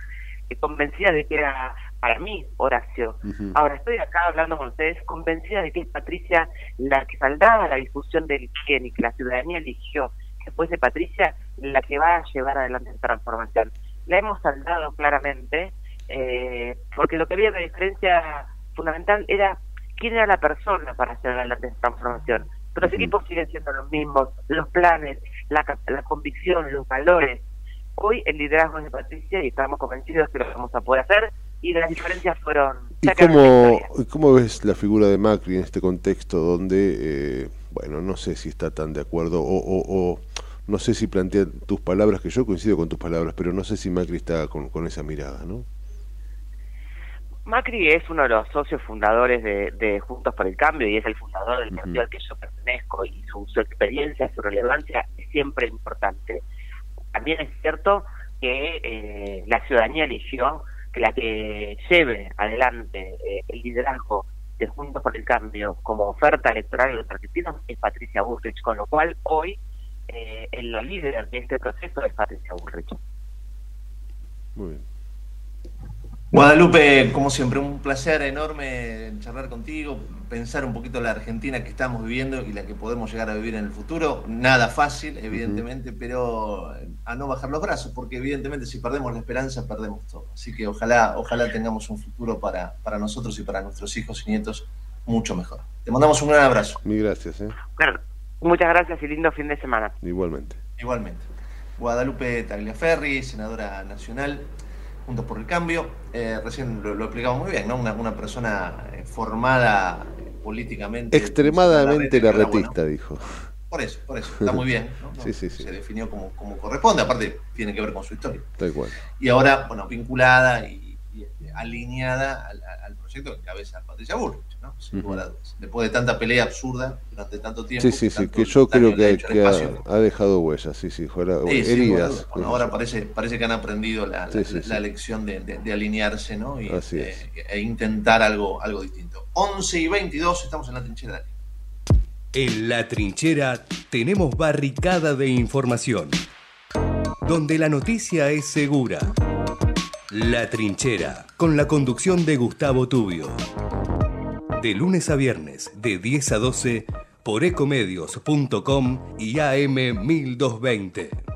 eh, convencida de que era para mí Horacio. Ahora estoy acá hablando con ustedes convencida de que es Patricia la que saldrá la discusión del quién y que la ciudadanía eligió que fuese Patricia la que va a llevar adelante esta transformación. La hemos saldado claramente eh, porque lo que había de diferencia fundamental era quién era la persona para hacer esta transformación. Pero los equipos siguen siendo los mismos, los planes, la, la convicción, los valores. Hoy el liderazgo es de Patricia y estamos convencidos que lo vamos a poder hacer y las diferencias fueron... ¿Y cómo, ves la figura de Macri en este contexto donde, eh, bueno, no sé si está tan de acuerdo o, o- o no sé si plantea tus palabras, que yo coincido con tus palabras, pero no sé si Macri está con, con esa mirada, ¿no? Macri es uno de los socios fundadores de, de Juntos por el Cambio y es el fundador del partido al que yo pertenezco y su, su experiencia, su relevancia es siempre importante. También es cierto que eh, la ciudadanía eligió que la que lleve adelante eh, el liderazgo de Juntos por el Cambio como oferta electoral de los argentinos es Patricia Bullrich, con lo cual hoy eh, el líder de este proceso es Patricia Bullrich. Muy bien. Guadalupe, como siempre, un placer enorme charlar contigo, pensar un poquito la Argentina que estamos viviendo y la que podemos llegar a vivir en el futuro. Nada fácil, evidentemente, pero a no bajar los brazos, porque evidentemente si perdemos la esperanza, perdemos todo. Así que ojalá, ojalá tengamos un futuro para, para nosotros y para nuestros hijos y nietos mucho mejor. Te mandamos un gran abrazo. Mil gracias, ¿eh? Bueno, muchas gracias y lindo fin de semana. Igualmente. Igualmente. Guadalupe Tagliaferri, senadora nacional, Juntos por el Cambio. Eh, recién lo, lo explicamos muy bien, ¿no? Una, una persona eh, formada eh, políticamente. Extremadamente Larreta, larretista, dijo. Por eso, por eso. Está muy bien. [laughs] ¿no? Sí, sí, sí. Se definió como, como corresponde. Aparte, tiene que ver con su historia. Tal cual. Y ahora, bueno, vinculada y, y, este, alineada al, al proyecto que encabeza Patricia Bullrich, ¿no? Sin Ujú. lugar a dudas. Después de tanta pelea absurda durante tanto tiempo. Sí, sí, sí, que yo creo que, ha hecho al que ha, espacio. ha dejado huellas, sí, sí, fuera, heridas. Bueno, ahora parece, parece que han aprendido la, Sí, la- sí, sí. la lección de, de- de alinearse ¿no? y, Así eh, es. e intentar algo, algo distinto. 11 y 22, estamos en la trinchera. En la trinchera tenemos barricada de información, donde la noticia es segura, La Trinchera, con la conducción de Gustavo Tubio. De lunes a viernes, de 10 a 12, por ecomedios.com y AM 1220.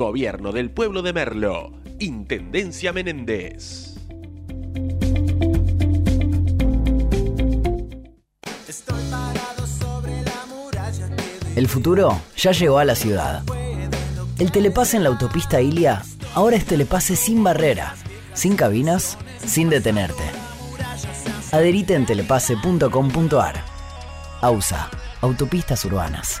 Gobierno del Pueblo de Merlo, Intendencia Menéndez. El futuro ya llegó a la ciudad. El telepase en la autopista Ilia ahora es telepase sin barrera, sin cabinas, sin detenerte. Adherite en telepase.com.ar. AUSA, Autopistas Urbanas.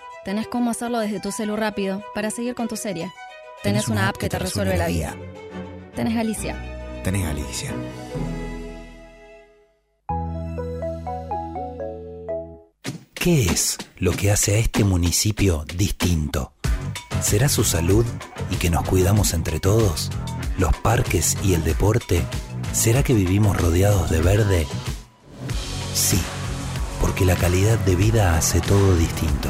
Tenés cómo hacerlo desde tu celu rápido para seguir con tu serie. Tenés, una, app que te resuelve la vida. Tenés Alicia. Tenés Alicia. ¿Qué es lo que hace a este municipio distinto? ¿Será su salud y que nos cuidamos entre todos? ¿Los parques y el deporte? ¿Será que vivimos rodeados de verde? Sí, porque la calidad de vida hace todo distinto.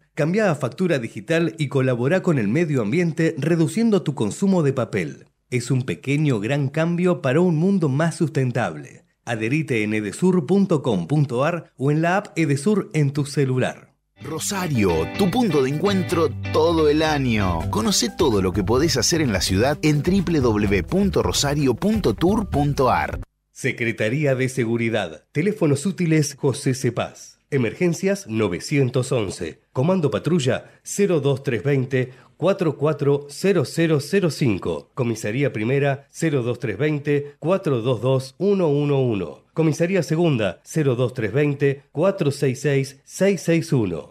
cambia a factura digital y colabora con el medio ambiente reduciendo tu consumo de papel. Es un pequeño gran cambio para un mundo más sustentable. Adherite en edesur.com.ar o en la app Edesur en tu celular. Rosario, tu punto de encuentro todo el año. Conoce todo lo que podés hacer en la ciudad en www.rosario.tour.ar. Secretaría de Seguridad. Teléfonos útiles José Cepaz. Emergencias 911. Comando Patrulla 02320 440005. Comisaría Primera 02320 422 111. Comisaría Segunda 02320 466 661.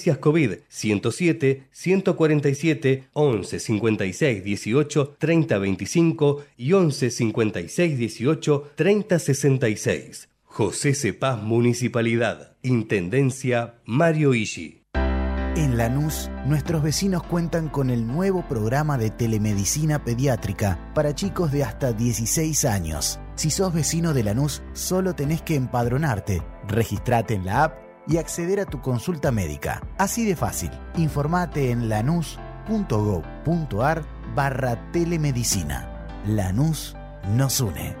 Emergencias COVID 107 147 11 56 18 30 25 y 11 56 18 30 66. José Cepaz Municipalidad. Intendencia Mario Ishi. En Lanús, nuestros vecinos cuentan con el nuevo programa de telemedicina pediátrica para chicos de hasta 16 años. Si sos vecino de Lanús, solo tenés que empadronarte, registrate en la app y acceder a tu consulta médica. Así de fácil. Informate en lanús.gov.ar barra telemedicina. Lanús nos une.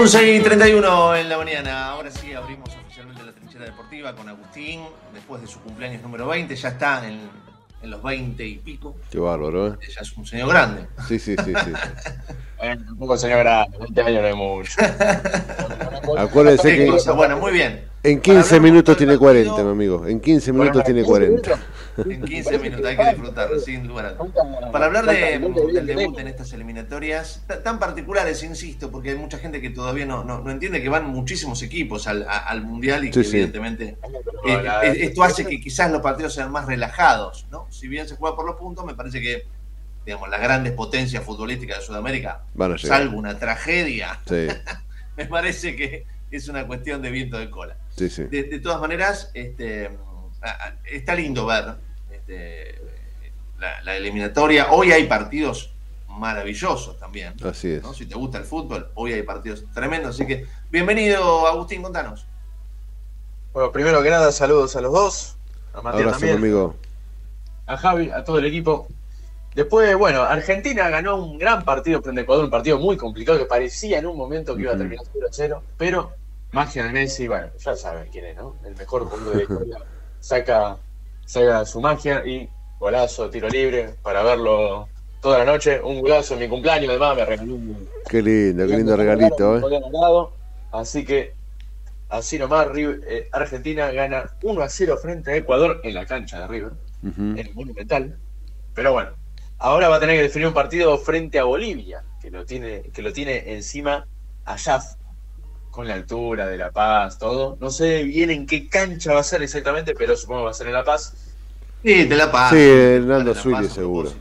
11 y 31 en la mañana. Ahora sí abrimos oficialmente la trinchera deportiva con Agustín. Después de su cumpleaños número 20, ya está en, en los 20 y pico. Qué bárbaro, ¿eh? Ya es un señor grande. Sí, sí, sí, sí. [laughs] Bueno, un poco señor grande, 20 años no es mucho. [laughs] Acuérdense que cosa. Bueno, muy bien. en 15 minutos tiene 40, mi amigo. En 15 minutos tiene 40. En 15 minutos hay que disfrutarlo, sin lugar a dudas. Para hablar de, del debut en estas eliminatorias, ta- tan particulares, insisto, porque hay mucha gente que todavía no, no, no entiende que van muchísimos equipos al, a- al Mundial y que sí. evidentemente eh, eh, esto hace que quizás los partidos sean más relajados, ¿no? Si bien se juega por los puntos, me parece que digamos, las grandes potencias futbolísticas de Sudamérica, salvo una tragedia, Sí, [laughs] me parece que es una cuestión de viento de cola. sí, sí. De, de todas maneras, este, está lindo ver este, la, la eliminatoria. Hoy hay partidos maravillosos también. Así es. ¿no? Si te gusta el fútbol, hoy hay partidos tremendos. Así que, bienvenido, Agustín, contanos. Bueno, primero que nada, saludos a los dos. A Matías Abrazo, también. amigo. A Javi, a todo el equipo. Después, bueno, Argentina ganó un gran partido frente a Ecuador, un partido muy complicado que parecía en un momento que iba a terminar 0 0, pero magia de Messi, bueno, ya saben quién es, ¿no? El mejor jugador de la historia [laughs] saca, saca su magia y golazo, tiro libre para verlo toda la noche. Un golazo en mi cumpleaños, además me regaló un, Qué lindo, qué lindo regalito, ¿eh? Así que, así nomás, eh, Argentina gana 1 a 0 frente a Ecuador en la cancha de River, en el Monumental. Pero bueno, ahora va a tener que definir un partido frente a Bolivia, que lo tiene, que lo tiene encima a Yaf, con la altura de La Paz, todo. No sé bien en qué cancha va a ser exactamente, pero supongo que va a ser en La Paz. Sí, te la paso. Sí, Hernando Zuili a seguro.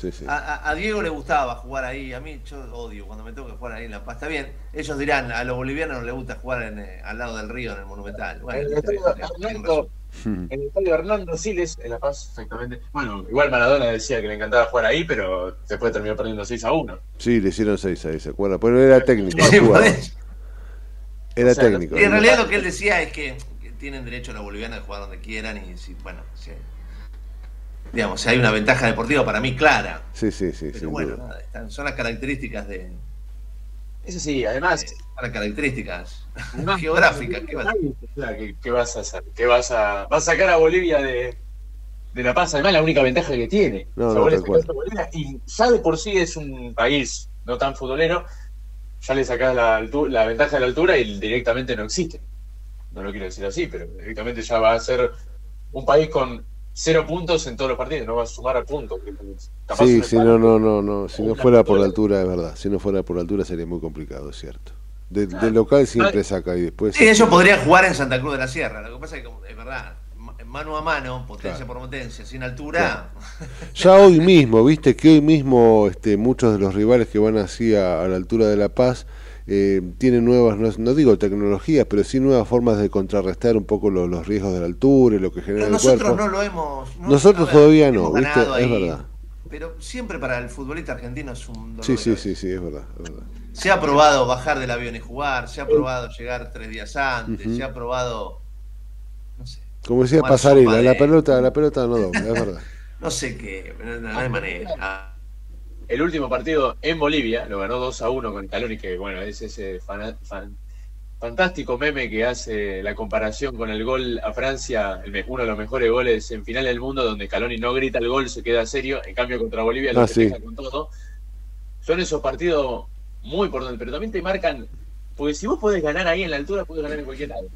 Sí, sí. A, a- a Diego le gustaba jugar ahí, a mí yo odio cuando me tengo que jugar ahí en La Paz. Está bien, ellos dirán, a los bolivianos no les gusta jugar en, eh, al lado del río, en el Monumental. Bueno, En el estadio Hernando, [laughs] el estadio Hernando Siles, en La Paz, exactamente. Bueno, igual Maradona decía que le encantaba jugar ahí, pero después terminó perdiendo 6 a 1. Sí, le hicieron 6 ahí, ¿se acuerda? Pero era técnico, Sí. Era O sea, técnico. Y en realidad lo que él decía es que, tienen derecho los bolivianos de jugar donde quieran y si, bueno, si, digamos, si hay una ventaja deportiva para mí clara. Sí, sí, sí, Pero bueno, duda. nada, están- son las características de. Eso sí, además. Son las características [laughs] [laughs] geográficas. Claro, ¿qué, qué vas a hacer? ¿Qué vas a, vas a sacar a Bolivia de, de La Paz? Además, la única ventaja que tiene. No, O sea, no, Bolivia y ya de por sí es un país no tan futbolero, ya le sacás la, la ventaja de la altura y directamente no existe. No lo quiero decir así, pero directamente ya va a ser un país con cero puntos en todos los partidos, no va a sumar a puntos. Capaz Sí, un si no, no, no, no, si no fuera por la altura, es verdad. Si no fuera por la altura sería muy complicado, es cierto. De, de local siempre saca y después. Sí, ellos podrían jugar en Santa Cruz de la Sierra. Lo que pasa es que, es verdad, mano a mano, potencia por potencia, sin altura. [laughs] Ya hoy mismo, viste que hoy mismo este, muchos de los rivales que van así a, a la altura de La Paz eh, tienen nuevas, no, no digo tecnologías, pero sí nuevas formas de contrarrestar un poco lo- los riesgos de la altura y lo que genera Pero el nosotros cuerpo. no lo hemos. no- Nosotros ver, todavía no, ¿viste? Es verdad. Pero siempre para el futbolista argentino es un dolor Sí, sí, sí, sí, es verdad, es verdad. Se ha probado bajar del avión y jugar, se ha probado llegar tres días antes, se ha probado. Como decía Pasarela, sopa la de- pelota, la pelota no dobla, es verdad. [laughs] No sé qué, pero no, no hay manera. El último partido en Bolivia lo ganó 2 a 1 con Caloni, que bueno, es ese fan- fantástico meme que hace la comparación con el gol a Francia, el uno de los mejores goles en final del mundo, donde Caloni no grita el gol, se queda serio, en cambio contra Bolivia lo Ah, sí. festeja con todo. Son esos partidos muy importantes, pero también te marcan, porque si vos podés ganar ahí en la altura, podés ganar en cualquier lado.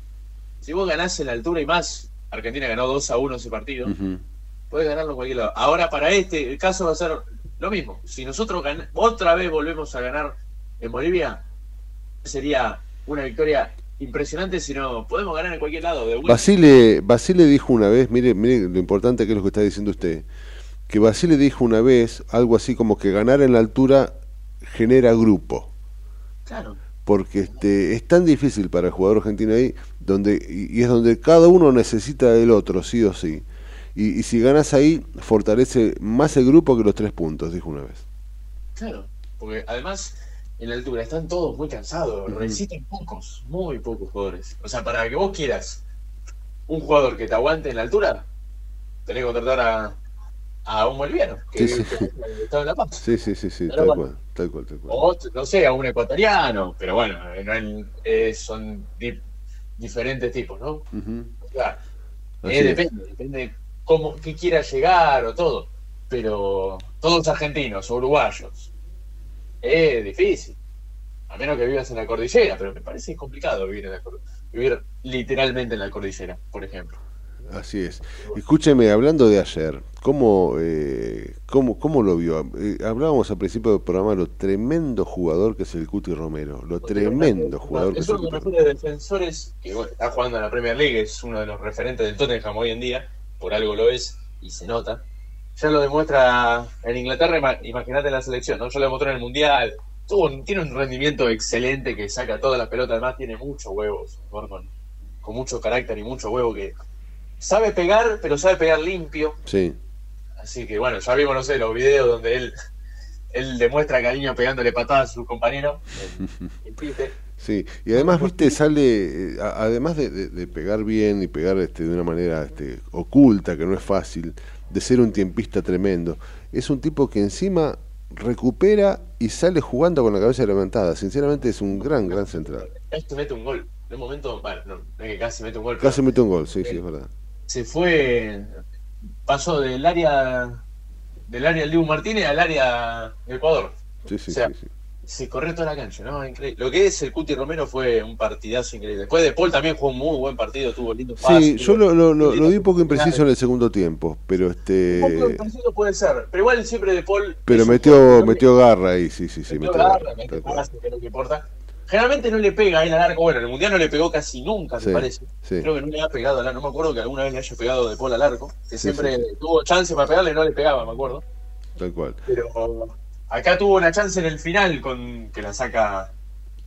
Si vos ganás en la altura y más, Argentina ganó 2 a 1 ese partido, Ujú. puedes ganarlo en cualquier lado. Ahora, para este el caso va a ser lo mismo. Si nosotros gan- otra vez volvemos a ganar en Bolivia, sería una victoria impresionante. Si no, podemos ganar en cualquier lado. De. Basile, Basile dijo una vez, mire, mire lo importante que es lo que está diciendo usted, que Basile dijo una vez algo así como que ganar en la altura genera grupo, Claro. porque este es tan difícil para el jugador argentino ahí, donde y, es donde cada uno necesita del otro, sí o sí. Y, y si ganas ahí, fortalece más el grupo que los tres puntos, dijo una vez. Claro. Porque además, en la altura están todos muy cansados. Resisten pocos, muy pocos jugadores. O sea, para que vos quieras un jugador que te aguante en la altura, tenés que contratar a, a un boliviano que, Sí, sí. que está en La Paz. Sí, sí, sí, tal bueno. cual, tal cual, tal cual. O, no sé, a un ecuatoriano, pero bueno, eh, no en- eh, son diferentes tipos, ¿no? Así eh, es. depende, depende cómo, qué quiera llegar o todo, pero todos argentinos o uruguayos, es difícil, a menos que vivas en la cordillera, pero me parece complicado vivir, en la vivir literalmente en la cordillera, por ejemplo. Así es. Escúcheme, hablando de ayer, ¿cómo, eh, cómo, cómo lo vio? Eh, hablábamos al principio del programa lo tremendo jugador que es el Cuti Romero, lo tremendo jugador que Es es el uno de los defensores que bueno, está jugando en la Premier League, es uno de los referentes del Tottenham hoy en día, por algo lo es y se nota. Ya lo demuestra en Inglaterra, ima- imagínate la selección, ¿no? Ya lo demostró en el Mundial. Tuvo tiene un rendimiento excelente que saca todas las pelotas, además tiene muchos huevos, con, con mucho carácter y mucho huevo que sabe pegar, pero sabe pegar limpio. Sí, Así que bueno, ya vimos, no sé, los videos donde él, [laughs] él demuestra cariño pegándole patadas a su compañero. [laughs] el Pipe. sí. Y además, viste, sale, eh, además de, de- de pegar bien y pegar este, de una manera este, oculta, que no es fácil, de ser un tiempista tremendo, es un tipo que encima recupera y sale jugando con la cabeza levantada. Sinceramente es un gran, gran central. Casi mete un gol. De momento, bueno, no, no es que casi mete un gol. Casi mete un gol, sí, sí, es verdad. Se fue, pasó del área del área Dibu Martínez al área de Ecuador. Sí, sí, O sea, sí. Se corrió toda la cancha, ¿no? Increíble. Lo que es el Cuti Romero fue un partidazo increíble. Después de Paul también jugó un muy buen partido, tuvo lindo pase. Sí, yo lo, lo, lo- lo vi un poco impreciso en el segundo tiempo, pero este Un poco parecido puede ser, pero igual siempre de Paul pero metió metió garra ahí, sí, sí, sí, metió metió garra, garra, que lo que importa. Generalmente no le pega ahí al arco, bueno, en el Mundial no le pegó casi nunca, Sí, me parece. sí. Creo que no le ha pegado al arco, no me acuerdo que alguna vez le haya pegado de Paul al arco, que Sí, siempre tuvo chance para pegarle, no le pegaba, me acuerdo. Tal cual. Pero acá tuvo una chance en el final con que la saca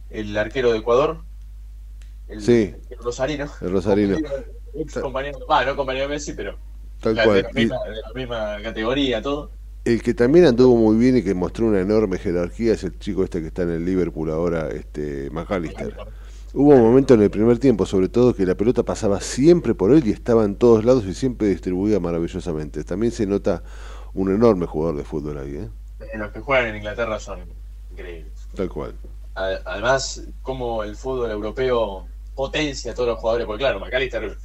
el arquero de Ecuador, el, Sí. el Rosarino. El Rosarino. Ex compañero, no compañero de Messi, pero Tal la- cual. De, la misma, de la misma categoría, todo. El que también anduvo muy bien y que mostró una enorme jerarquía es el chico este que está en el Liverpool ahora, este McAllister. Hubo un momento en el primer tiempo, sobre todo, que la pelota pasaba siempre por él y estaba en todos lados y siempre distribuida maravillosamente. También se nota un enorme jugador de fútbol ahí, ¿eh? Eh, Los que juegan en Inglaterra son increíbles. Tal cual. Además, como el fútbol europeo potencia a todos los jugadores, porque claro, McAllister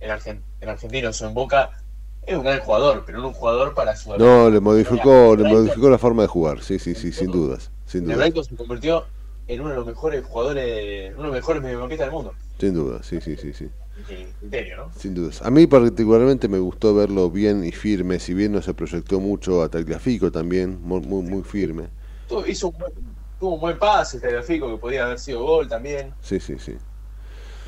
en, Argen- en Argentinos o en Boca es un gran jugador, pero no un jugador para su No, le modificó, le modificó la forma de jugar, sí, sí, sí, sin dudas, sin El dudas, Brighton se convirtió en uno de los mejores jugadores, uno de los mejores mediocampistas del mundo. sin dudas, sí, sí, sí, sí. Criterio, ¿no? Sin dudas. A mí particularmente me gustó verlo bien y firme, si bien no se proyectó mucho a Tagliafico también, muy, muy, muy firme. Tuvo, hizo un buen, tuvo un buen pase, Tagliafico, que podía haber sido gol también. Sí, sí, sí.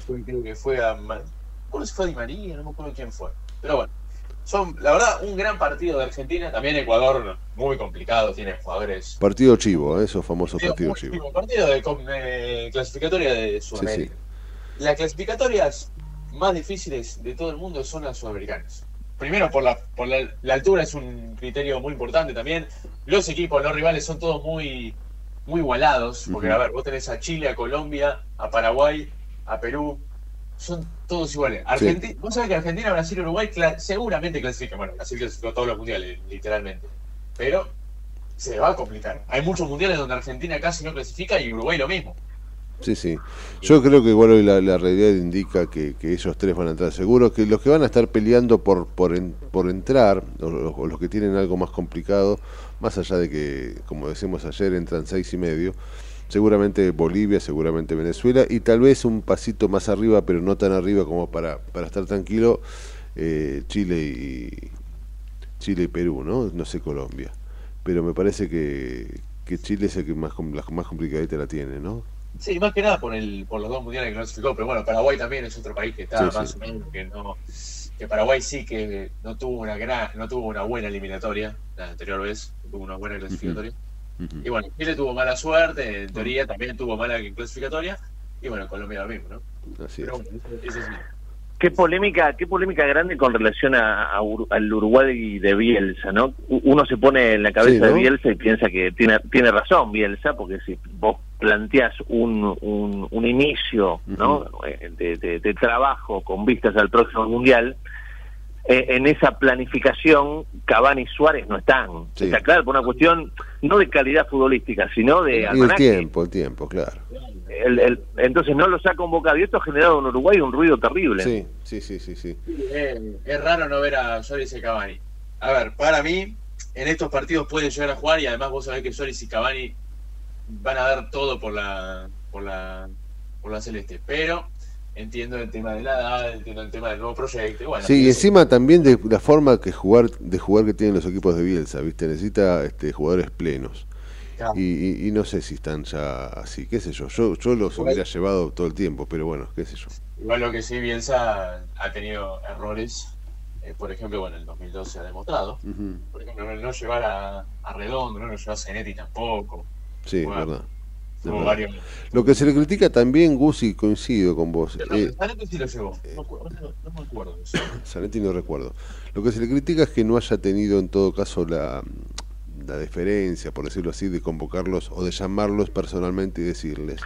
Fue- creo que fue a. No si fue a Di María, no me acuerdo quién fue. Pero bueno, son, la verdad, un gran partido de Argentina. También Ecuador, muy complicado, tiene jugadores. Partido chivo, ¿eh? esos famosos Partido partidos muy chivos. chivo, partido de eh, clasificatoria de Sudamérica. sí. Las clasificatorias más difíciles de todo el mundo son las sudamericanas. Primero, por la, por la, la altura es un criterio muy importante también. Los equipos, los rivales son todos muy, muy igualados. Porque, a ver, vos tenés a Chile, a Colombia, a Paraguay, a Perú. Son todos iguales. Argenti- Vos sabés que Argentina, Brasil y Uruguay cla- seguramente clasifican. Bueno, Brasil clasificó todos los mundiales, literalmente. Pero se va a complicar. Hay muchos mundiales donde Argentina casi no clasifica y Uruguay lo mismo. Sí, sí. Yo creo que igual hoy la, la realidad indica que, que ellos tres van a entrar seguros, que los que van a estar peleando por por, en- por entrar, o, o los que tienen algo más complicado, más allá de que, como decimos ayer, entran seis y medio, seguramente Bolivia, seguramente Venezuela, y tal vez un pasito más arriba, pero no tan arriba como para, para estar tranquilo, eh, Chile y Chile y Perú, ¿no? No sé Colombia. Pero me parece que, que Chile es el que más, la más complicadita la tiene, ¿no? Sí, más que nada por el por los dos mundiales que clasificó, pero bueno, Paraguay también es otro país que está Sí, más sí. o menos que no que Paraguay sí que no tuvo una gran no tuvo una buena eliminatoria la anterior vez, tuvo una buena clasificatoria. Y bueno, Chile tuvo mala suerte, en teoría también tuvo mala clasificatoria y bueno, Colombia lo mismo, ¿no? Así es. Pero bueno, eso, eso sí. Qué polémica, qué polémica grande con relación a, a Ur- al Uruguay de Bielsa, ¿no? Uno se pone en la cabeza Sí, ¿no? de Bielsa y piensa que tiene tiene razón Bielsa, porque si vos planteás un, un, un inicio, ¿no? Eh, de, de- de trabajo con vistas al próximo mundial, eh, en esa planificación Cavani y Suárez no están. Sí. Está claro, por una cuestión no de calidad futbolística, sino de Y el tiempo, el tiempo, claro. El- el- entonces no los ha convocado y esto ha generado en Uruguay un ruido terrible. Sí, sí, sí, sí, sí. Es, es raro no ver a Suárez y Cavani. A ver, para mí, en estos partidos pueden llegar a jugar y además vos sabés que Suárez y Cavani van a dar todo por la, por la, por la celeste. Pero entiendo el tema de la edad, entiendo el tema del nuevo proyecto. y Bueno, Sí, y encima también de la forma que jugar de jugar que tienen los equipos de Bielsa, ¿viste? Necesita este, jugadores plenos. Claro. Y, y- y no sé si están ya así, qué sé yo. Yo, yo los hubiera llevado todo el tiempo, pero bueno, qué sé yo. Igual lo que sí, Bielsa ha tenido errores. eh, por ejemplo, bueno, en el 2012 se ha demostrado. Por ejemplo, no, llevar a, a Redondo, no llevó a Zanetti tampoco. Sí, Bueno, verdad. Varios- Lo que se le critica también, Gusi, coincido con vos. No, eh, Zanetti sí lo llevó. No, no- no me acuerdo eso. [coughs] Zanetti no recuerdo. Lo que se le critica es que no haya tenido en todo caso la, la deferencia, por decirlo así, de convocarlos o de llamarlos personalmente y decirles.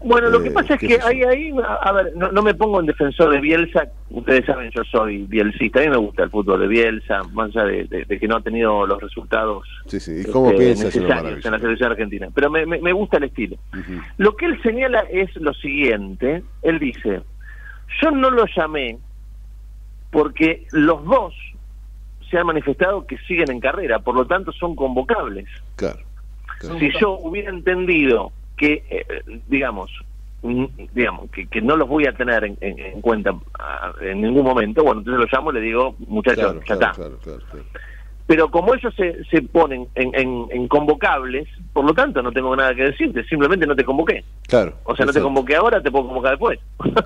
Bueno, lo Eh, que pasa es que yo. hay ahí, a, ver, no, no me pongo en defensor de Bielsa, ustedes saben, yo soy bielcista, a mí me gusta el fútbol de Bielsa, más allá de, de- de que no ha tenido los resultados Sí, sí. ¿Y cómo este? Es necesarios en la selección argentina, pero me, me- me gusta el estilo. Lo que él señala es lo siguiente, él dice, yo no lo llamé porque los dos se han manifestado que siguen en carrera, por lo tanto son convocables. Claro. Si yo hubiera entendido que, eh, digamos, mm, digamos que, que no los voy a tener en, en- en cuenta ah, en ningún momento, bueno, entonces los llamo y le digo, muchachos, Claro, ya claro, está. claro, claro, claro. Pero como ellos se, se ponen en, en- en convocables, por lo tanto no tengo nada que decirte, simplemente no te convoqué. Claro. O sea, no te convoqué ahora, te puedo convocar después. [laughs]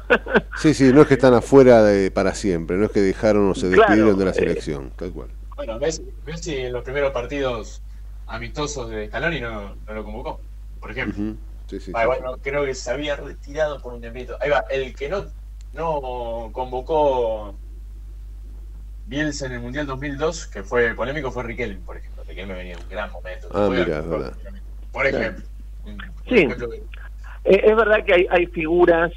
Sí, sí, no es que están afuera de, para siempre, no es que dejaron o se Claro, despidieron de la eh, selección, tal cual. Bueno, Messi, Messi en los primeros partidos amistosos de Scaloni no, no lo convocó, por ejemplo. Ujú. Sí, sí, Ah, sí. bueno, creo que se había retirado por un tiempito. Ahí va, el que no, no convocó Bielsa en el Mundial 2002, que fue polémico, fue Riquelme, por ejemplo. Riquelme venía en un gran momento. Ah, mira, es verdad. Por ejemplo. Sí, Eh, es verdad que hay, hay figuras,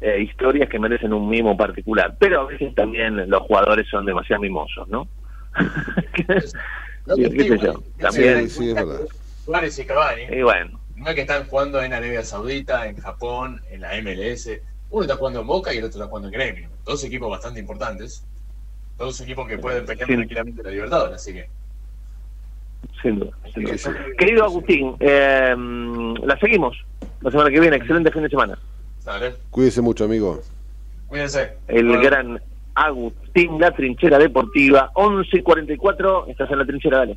eh, historias que merecen un mimo particular, pero a veces también los jugadores son demasiado mimosos, ¿no? [laughs] [laughs] Sí, qué sé yo, también. Sí, sí, es verdad. Suárez y Cavani. Y bueno, No es que están jugando en Arabia Saudita, en Japón, en la MLS. Uno está jugando en Boca y el otro está jugando en Gremio. Dos equipos bastante importantes. Dos equipos que pueden pelear Sí. tranquilamente la Libertadores, así que. sin duda. sin duda. Querido Agustín, eh, la seguimos la semana que viene. Excelente fin de semana. Dale. Cuídese mucho, amigo. Cuídense. El Bueno. gran Agustín, la trinchera deportiva, 11.44, estás en la trinchera, dale.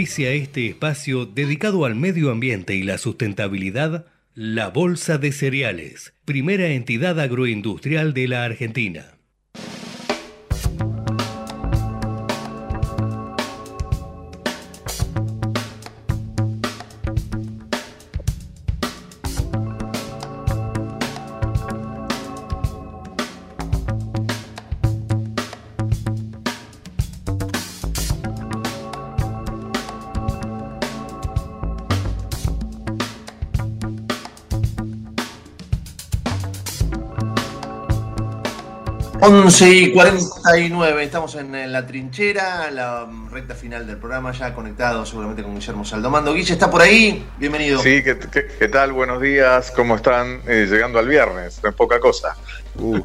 Auspicia este espacio dedicado al medio ambiente y la sustentabilidad, la Bolsa de Cereales, primera entidad agroindustrial de la Argentina. Once y 49, estamos en, la trinchera, la recta final del programa, ya conectado seguramente con Guillermo Saldomando. Guille, ¿está por ahí? Bienvenido. Sí, ¿qué, qué, qué tal? Buenos días, ¿cómo están? Eh, llegando al viernes, no es poca cosa.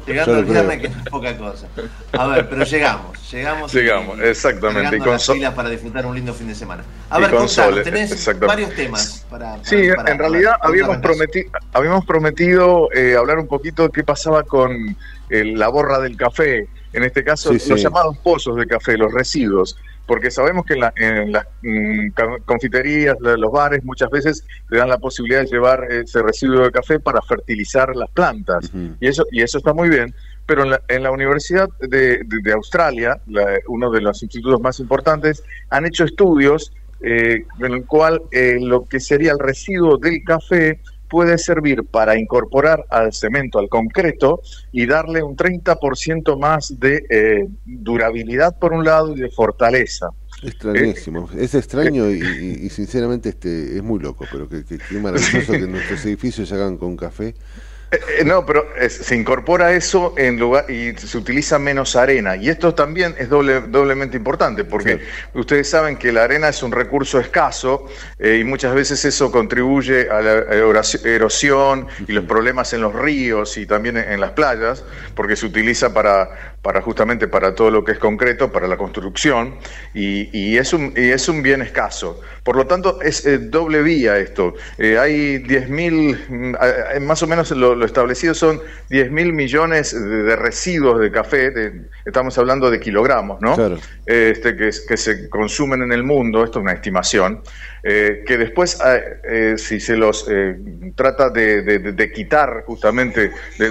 Llegando al viernes, que no es poca cosa. A ver, pero llegamos, llegamos. Llegamos, exactamente. Y con las pilas para disfrutar un lindo fin de semana. A y ver, con contanos, tenés varios temas para. para- Sí, para- en realidad para- habíamos, para- prometi- habíamos prometido eh, hablar un poquito de qué pasaba con el- la borra del café, en este caso Sí, sí. los llamados pozos de café, los residuos, porque sabemos que en, la- en las mm, confiterías, la- los bares, muchas veces te dan la posibilidad de llevar ese residuo de café para fertilizar las plantas, y, eso, y eso está muy bien. Pero en la, en la Universidad de, de- de Australia, la- uno de los institutos más importantes, han hecho estudios eh, en el cual eh, lo que sería el residuo del café puede servir para incorporar al cemento, al concreto, y darle un 30% más de eh, durabilidad por un lado y de fortaleza. Extrañísimo. es extraño y, y- y sinceramente este es muy loco, pero qué maravilloso [laughs] que nuestros edificios se hagan con café. Eh, eh, no, pero es- se incorpora eso en lugar y se utiliza menos arena. Y esto también es doble, doblemente importante, porque ustedes saben que la arena es un recurso escaso eh, y muchas veces eso contribuye a la erosión y los problemas en los ríos y también en, en las playas, porque se utiliza para, para justamente para todo lo que es concreto, para la construcción, y, y es, un, y es un bien escaso. Por lo tanto, es eh, doble vía esto. Eh, hay 10.000, mm, más o menos lo, lo establecido son 10 mil millones de, de residuos de café, de- estamos hablando de kilogramos, ¿no? Claro. Este, que, que se consumen en el mundo, esto es una estimación, eh, que después, eh, eh, si se los eh, trata de- de quitar justamente de,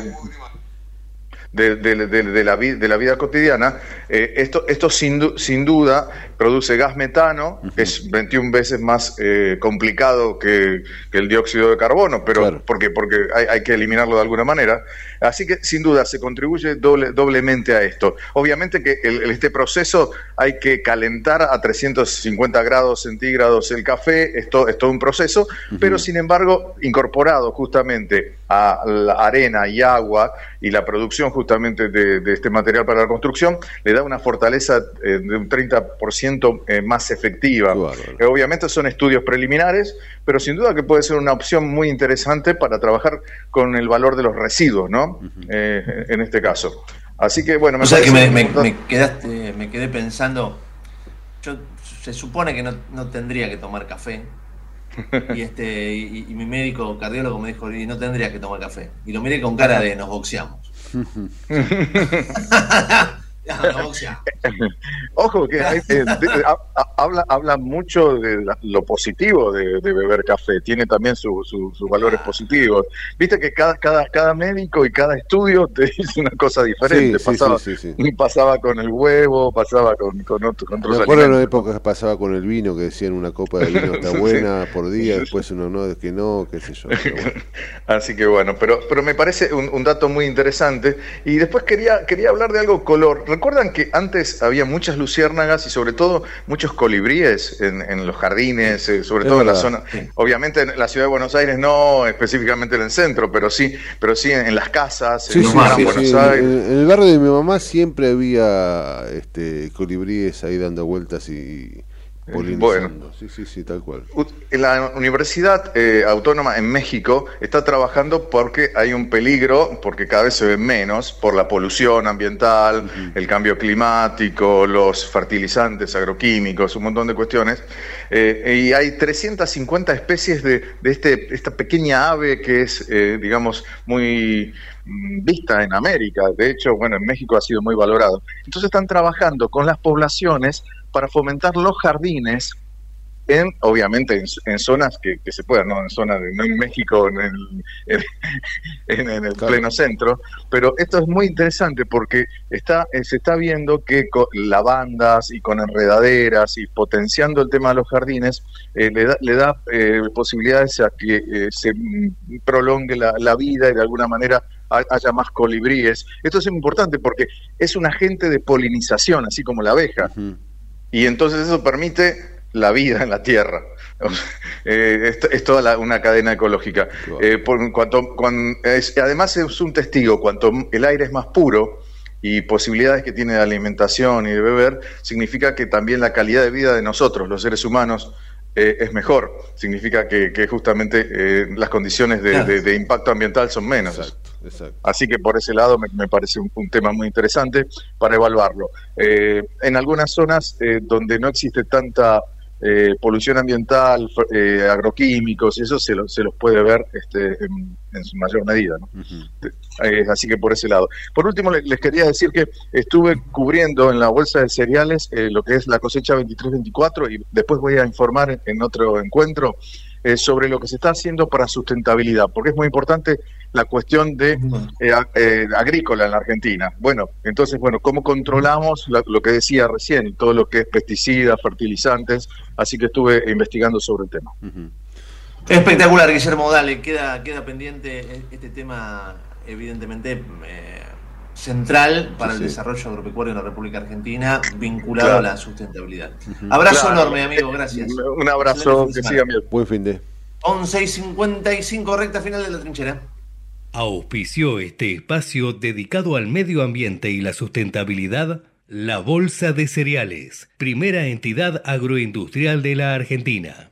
de, de- de- de la, vi- de la vida cotidiana, eh, esto, esto sin, du- sin duda produce gas metano, que es 21 veces más eh, complicado que, que el dióxido de carbono, pero porque, porque hay, hay que eliminarlo de alguna manera. Así que sin duda se contribuye doble- doblemente a esto. Obviamente que el- el- este proceso hay que calentar a 350 grados centígrados el café, esto es todo un proceso, pero sin embargo incorporado justamente a la arena y agua y la producción justamente de, de este material para la construcción, le da una fortaleza eh, de un 30% eh, más efectiva. Eh, obviamente son estudios preliminares, pero sin duda que puede ser una opción muy interesante para trabajar con el valor de los residuos, ¿no? Eh, en este caso. Así que bueno, O sea que me, me- me quedaste, me quedé pensando, yo se supone que no, no tendría que tomar café. Y este y, y mi médico cardiólogo me dijo, y no tendría que tomar café. Y lo miré con cara de nos boxeamos. [laughs] [laughs] Ojo, que hay- eh, de- ha- ha- habla, habla mucho de la- lo positivo de, de beber café, tiene también su- su- sus valores positivos. Viste que cada, cada, cada médico y cada estudio te dice una cosa diferente. Sí, sí, pasaba, sí, sí, pasaba con el huevo, pasaba con, con, otro- con otros Me acuerdo en una época que pasaba con el vino, que decían una copa de vino está [laughs] Sí. buena por día, después uno no, es que no, qué sé yo. bueno. [laughs] Así que bueno, pero, pero me parece un, un dato muy interesante. Y después quería, quería hablar de algo color recuerdan que antes había muchas luciérnagas y sobre todo muchos colibríes en, en los jardines, eh, sobre todo en la zona. Obviamente en la ciudad de Buenos Aires no específicamente en el centro, pero sí, pero sí en, en las casas, Sí, en Buenos. En, Aires. en el barrio de mi mamá siempre había este, colibríes ahí dando vueltas y polinizando. Sí, sí, sí, tal cual. La Universidad eh, Autónoma en México está trabajando porque hay un peligro, porque cada vez se ven menos, por la polución ambiental, el cambio climático, los fertilizantes agroquímicos, un montón de cuestiones. Eh, y hay 350 especies de, de este, esta pequeña ave que es, eh, digamos, muy mm, vista en América. De hecho, bueno, en México ha sido muy valorado. Entonces están trabajando con las poblaciones para fomentar los jardines en, obviamente, en, en zonas que, que se puedan, no en zonas de, no en México, en el, en, en el pleno centro, pero esto es muy interesante porque está, eh, se está viendo que con lavandas y con enredaderas y potenciando el tema de los jardines, eh, le da, le da eh, posibilidades a que eh, se prolongue la, la vida y de alguna manera ha- haya más colibríes. Esto es importante porque es un agente de polinización, así como la abeja. Y entonces eso permite la vida en la tierra. Eh, es, es toda la- una cadena ecológica. Eh, por cuanto, es- además es un testigo, cuanto el aire es más puro y posibilidades que tiene de alimentación y de beber, significa que también la calidad de vida de nosotros, los seres humanos, eh, es mejor. Significa que, que justamente eh, las condiciones de, Claro. de- de impacto ambiental son menos. Así que por ese lado me, me parece un, un tema muy interesante para evaluarlo. Eh, en algunas zonas eh, donde no existe tanta eh, polución ambiental, eh, agroquímicos, y eso se, lo- se los puede ver este, en, en su mayor medida. ¿no? Eh, así que por ese lado. Por último, le- les quería decir que estuve cubriendo en la bolsa de cereales eh, lo que es la cosecha 23-24 y después voy a informar en, en otro encuentro sobre lo que se está haciendo para sustentabilidad, porque es muy importante la cuestión de eh, eh, agrícola en la Argentina. Bueno, entonces, bueno, ¿cómo controlamos la- lo que decía recién, todo lo que es pesticidas, fertilizantes? Así que estuve investigando sobre el tema. Espectacular, Guillermo, dale, queda, queda pendiente e- este tema, evidentemente eh, central para Sí, el desarrollo agropecuario en la República Argentina, vinculado Claro. a la sustentabilidad. Abrazo Claro. enorme, amigo, gracias. Un abrazo, que sigan bien. Buen fin de. 11 y 55, recta final de la trinchera. Auspició este espacio dedicado al medio ambiente y la sustentabilidad la Bolsa de Cereales, primera entidad agroindustrial de la Argentina.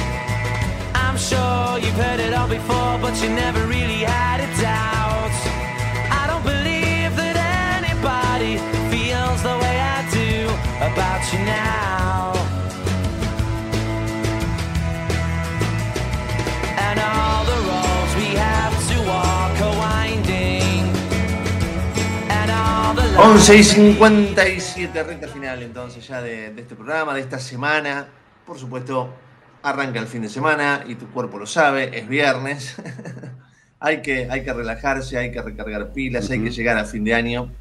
Sure you've heard it all before, but you never really had a doubt. I don't believe that anybody feels the way I do about you now. And all the roads we have to walk are winding. And all the 11 y 57, recta final entonces ya de, de este programa, de esta semana. Por supuesto, arranca el fin de semana y tu cuerpo lo sabe, es viernes. [laughs] hay, que, hay que relajarse, hay que recargar pilas, hay que llegar a fin de año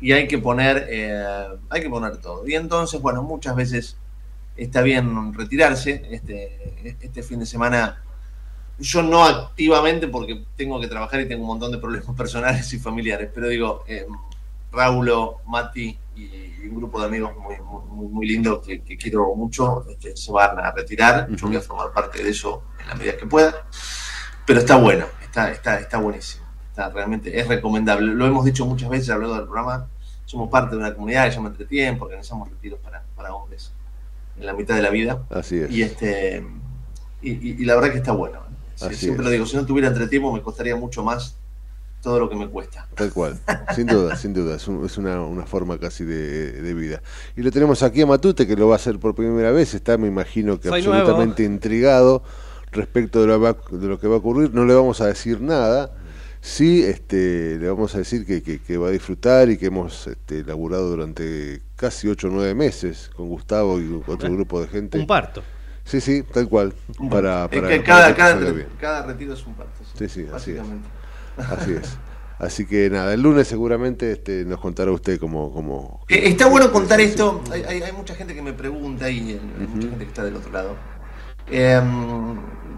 y hay que poner, eh, hay que poner todo. Y entonces, bueno, muchas veces está bien retirarse este, este fin de semana. Yo no activamente porque tengo que trabajar y tengo un montón de problemas [laughs] personales y familiares, pero digo, eh, Raulo, Mati y un grupo de amigos muy, muy, muy lindo que, que quiero mucho este, se van a retirar. Yo voy a formar parte de eso en la medida que pueda. Pero está bueno, está, está, está buenísimo. Está realmente, es recomendable. Lo hemos dicho muchas veces a lo largo del programa. Somos parte de una comunidad que se llama Entretiempo, organizamos retiros para, para hombres en la mitad de la vida. Así es. Y, este, y, y- y la verdad que está bueno. ¿eh? Así siempre es. lo digo, si no tuviera entretiempo me costaría mucho más todo lo que me cuesta. Tal cual, sin duda, [laughs] sin duda, es, un- es una, una forma casi de, de vida. Y lo tenemos aquí a Matute, que lo va a hacer por primera vez, está, me imagino que Soy absolutamente intrigado respecto de lo, va- de lo que va a ocurrir, no le vamos a decir nada, sí este, le vamos a decir que, que- que va a disfrutar y que hemos este, laburado durante casi 8 o 9 meses con Gustavo y otro Eh, grupo de gente. un parto. Sí, sí, tal cual, para, Es cada, que cada, cada retiro es un parto. Sí, sí, así es. Así es. Así que nada, el lunes seguramente este, nos contará usted cómo... cómo Eh, está bueno contar esto. Hay, hay- hay mucha gente que me pregunta y eh, hay mucha gente que está del otro lado. eh,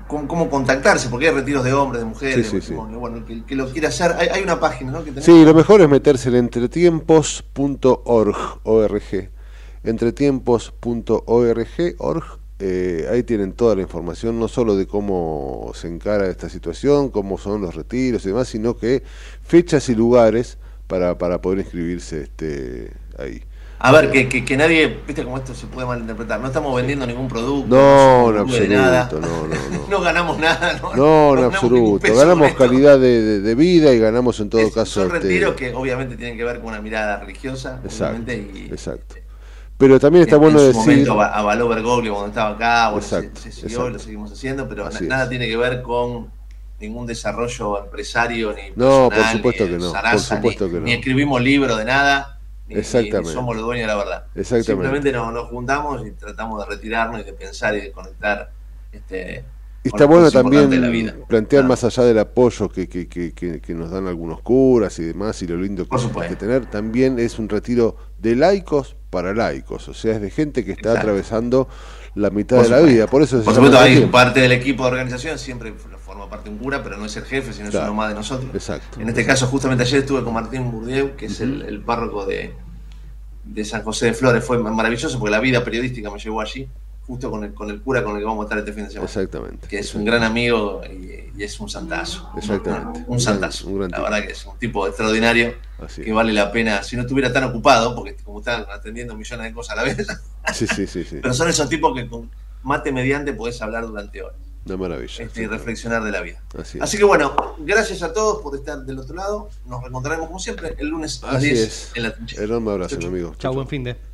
¿cómo, cómo contactarse? Porque hay retiros de hombres, de mujeres, Sí, de sí. Bueno, el que, el que lo quiera hacer, hay, hay una página, ¿no? Que. Sí, lo mejor es meterse en entretiempos.org, ORG, entretiempos.org, org, eh, ahí tienen toda la información, no solo de cómo se encara esta situación, cómo son los retiros y demás, sino que fechas y lugares para, para poder inscribirse este, ahí. A ver, que, que, que nadie, viste cómo esto se puede malinterpretar. No estamos vendiendo ningún producto. No, en se vive de nada. absoluto, no, no, no. [laughs] No ganamos nada. No, No, en ganamos ningún absoluto. Ganamos calidad de, de- de vida y ganamos en todo caso. Son este, retiros que obviamente tienen que ver con una mirada religiosa. Exacto, y exacto. Pero también está en- bueno en su decir. momento avaló Bergoglio cuando estaba acá, bueno, se- Exacto, se, siguió, exacto. lo seguimos haciendo, pero na- nada tiene que ver con ningún desarrollo empresario ni No, por personal, supuesto ni que no, por supuesto ni, que no. ni escribimos libros de nada, ni, Exactamente. ni somos los dueños de la verdad. Exactamente. Simplemente nos, nos juntamos y tratamos de retirarnos y de pensar y de conectar este, Y está bueno también plantear más allá del apoyo que, que, que, que- que nos dan algunos curas y demás y lo lindo que Por hay supuesto. que tener, también es un retiro de laicos para laicos, o sea, es de gente que está Exacto. atravesando la mitad Por de la supuesto. vida, por eso Por supuesto, hay parte del equipo de organización, siempre forma parte un cura, pero no es el jefe, sino Claro. es uno más de nosotros. Exacto. En este caso, justamente ayer estuve con Martín Bourdieu, que es el, el párroco de, de San José de Flores. Fue maravilloso porque la vida periodística me llevó allí, justo con el, con el cura con el que vamos a estar este fin de semana. Exactamente. Que es un gran amigo y, y es un santazo. Exactamente. Un santazo. Un gran la tipo. verdad que es un tipo extraordinario Así que vale la pena, si no estuviera tan ocupado, porque como están atendiendo millones de cosas a la vez, Sí, sí, sí, sí. pero son esos tipos que con mate mediante podés hablar durante horas Una maravilla. este, y reflexionar de la vida. Así que bueno, gracias a todos por estar del otro lado. Nos reencontraremos como siempre el lunes a las Así 10 es. en la trinchera. Enorme abrazo, mi amigo. Chau, buen fin de.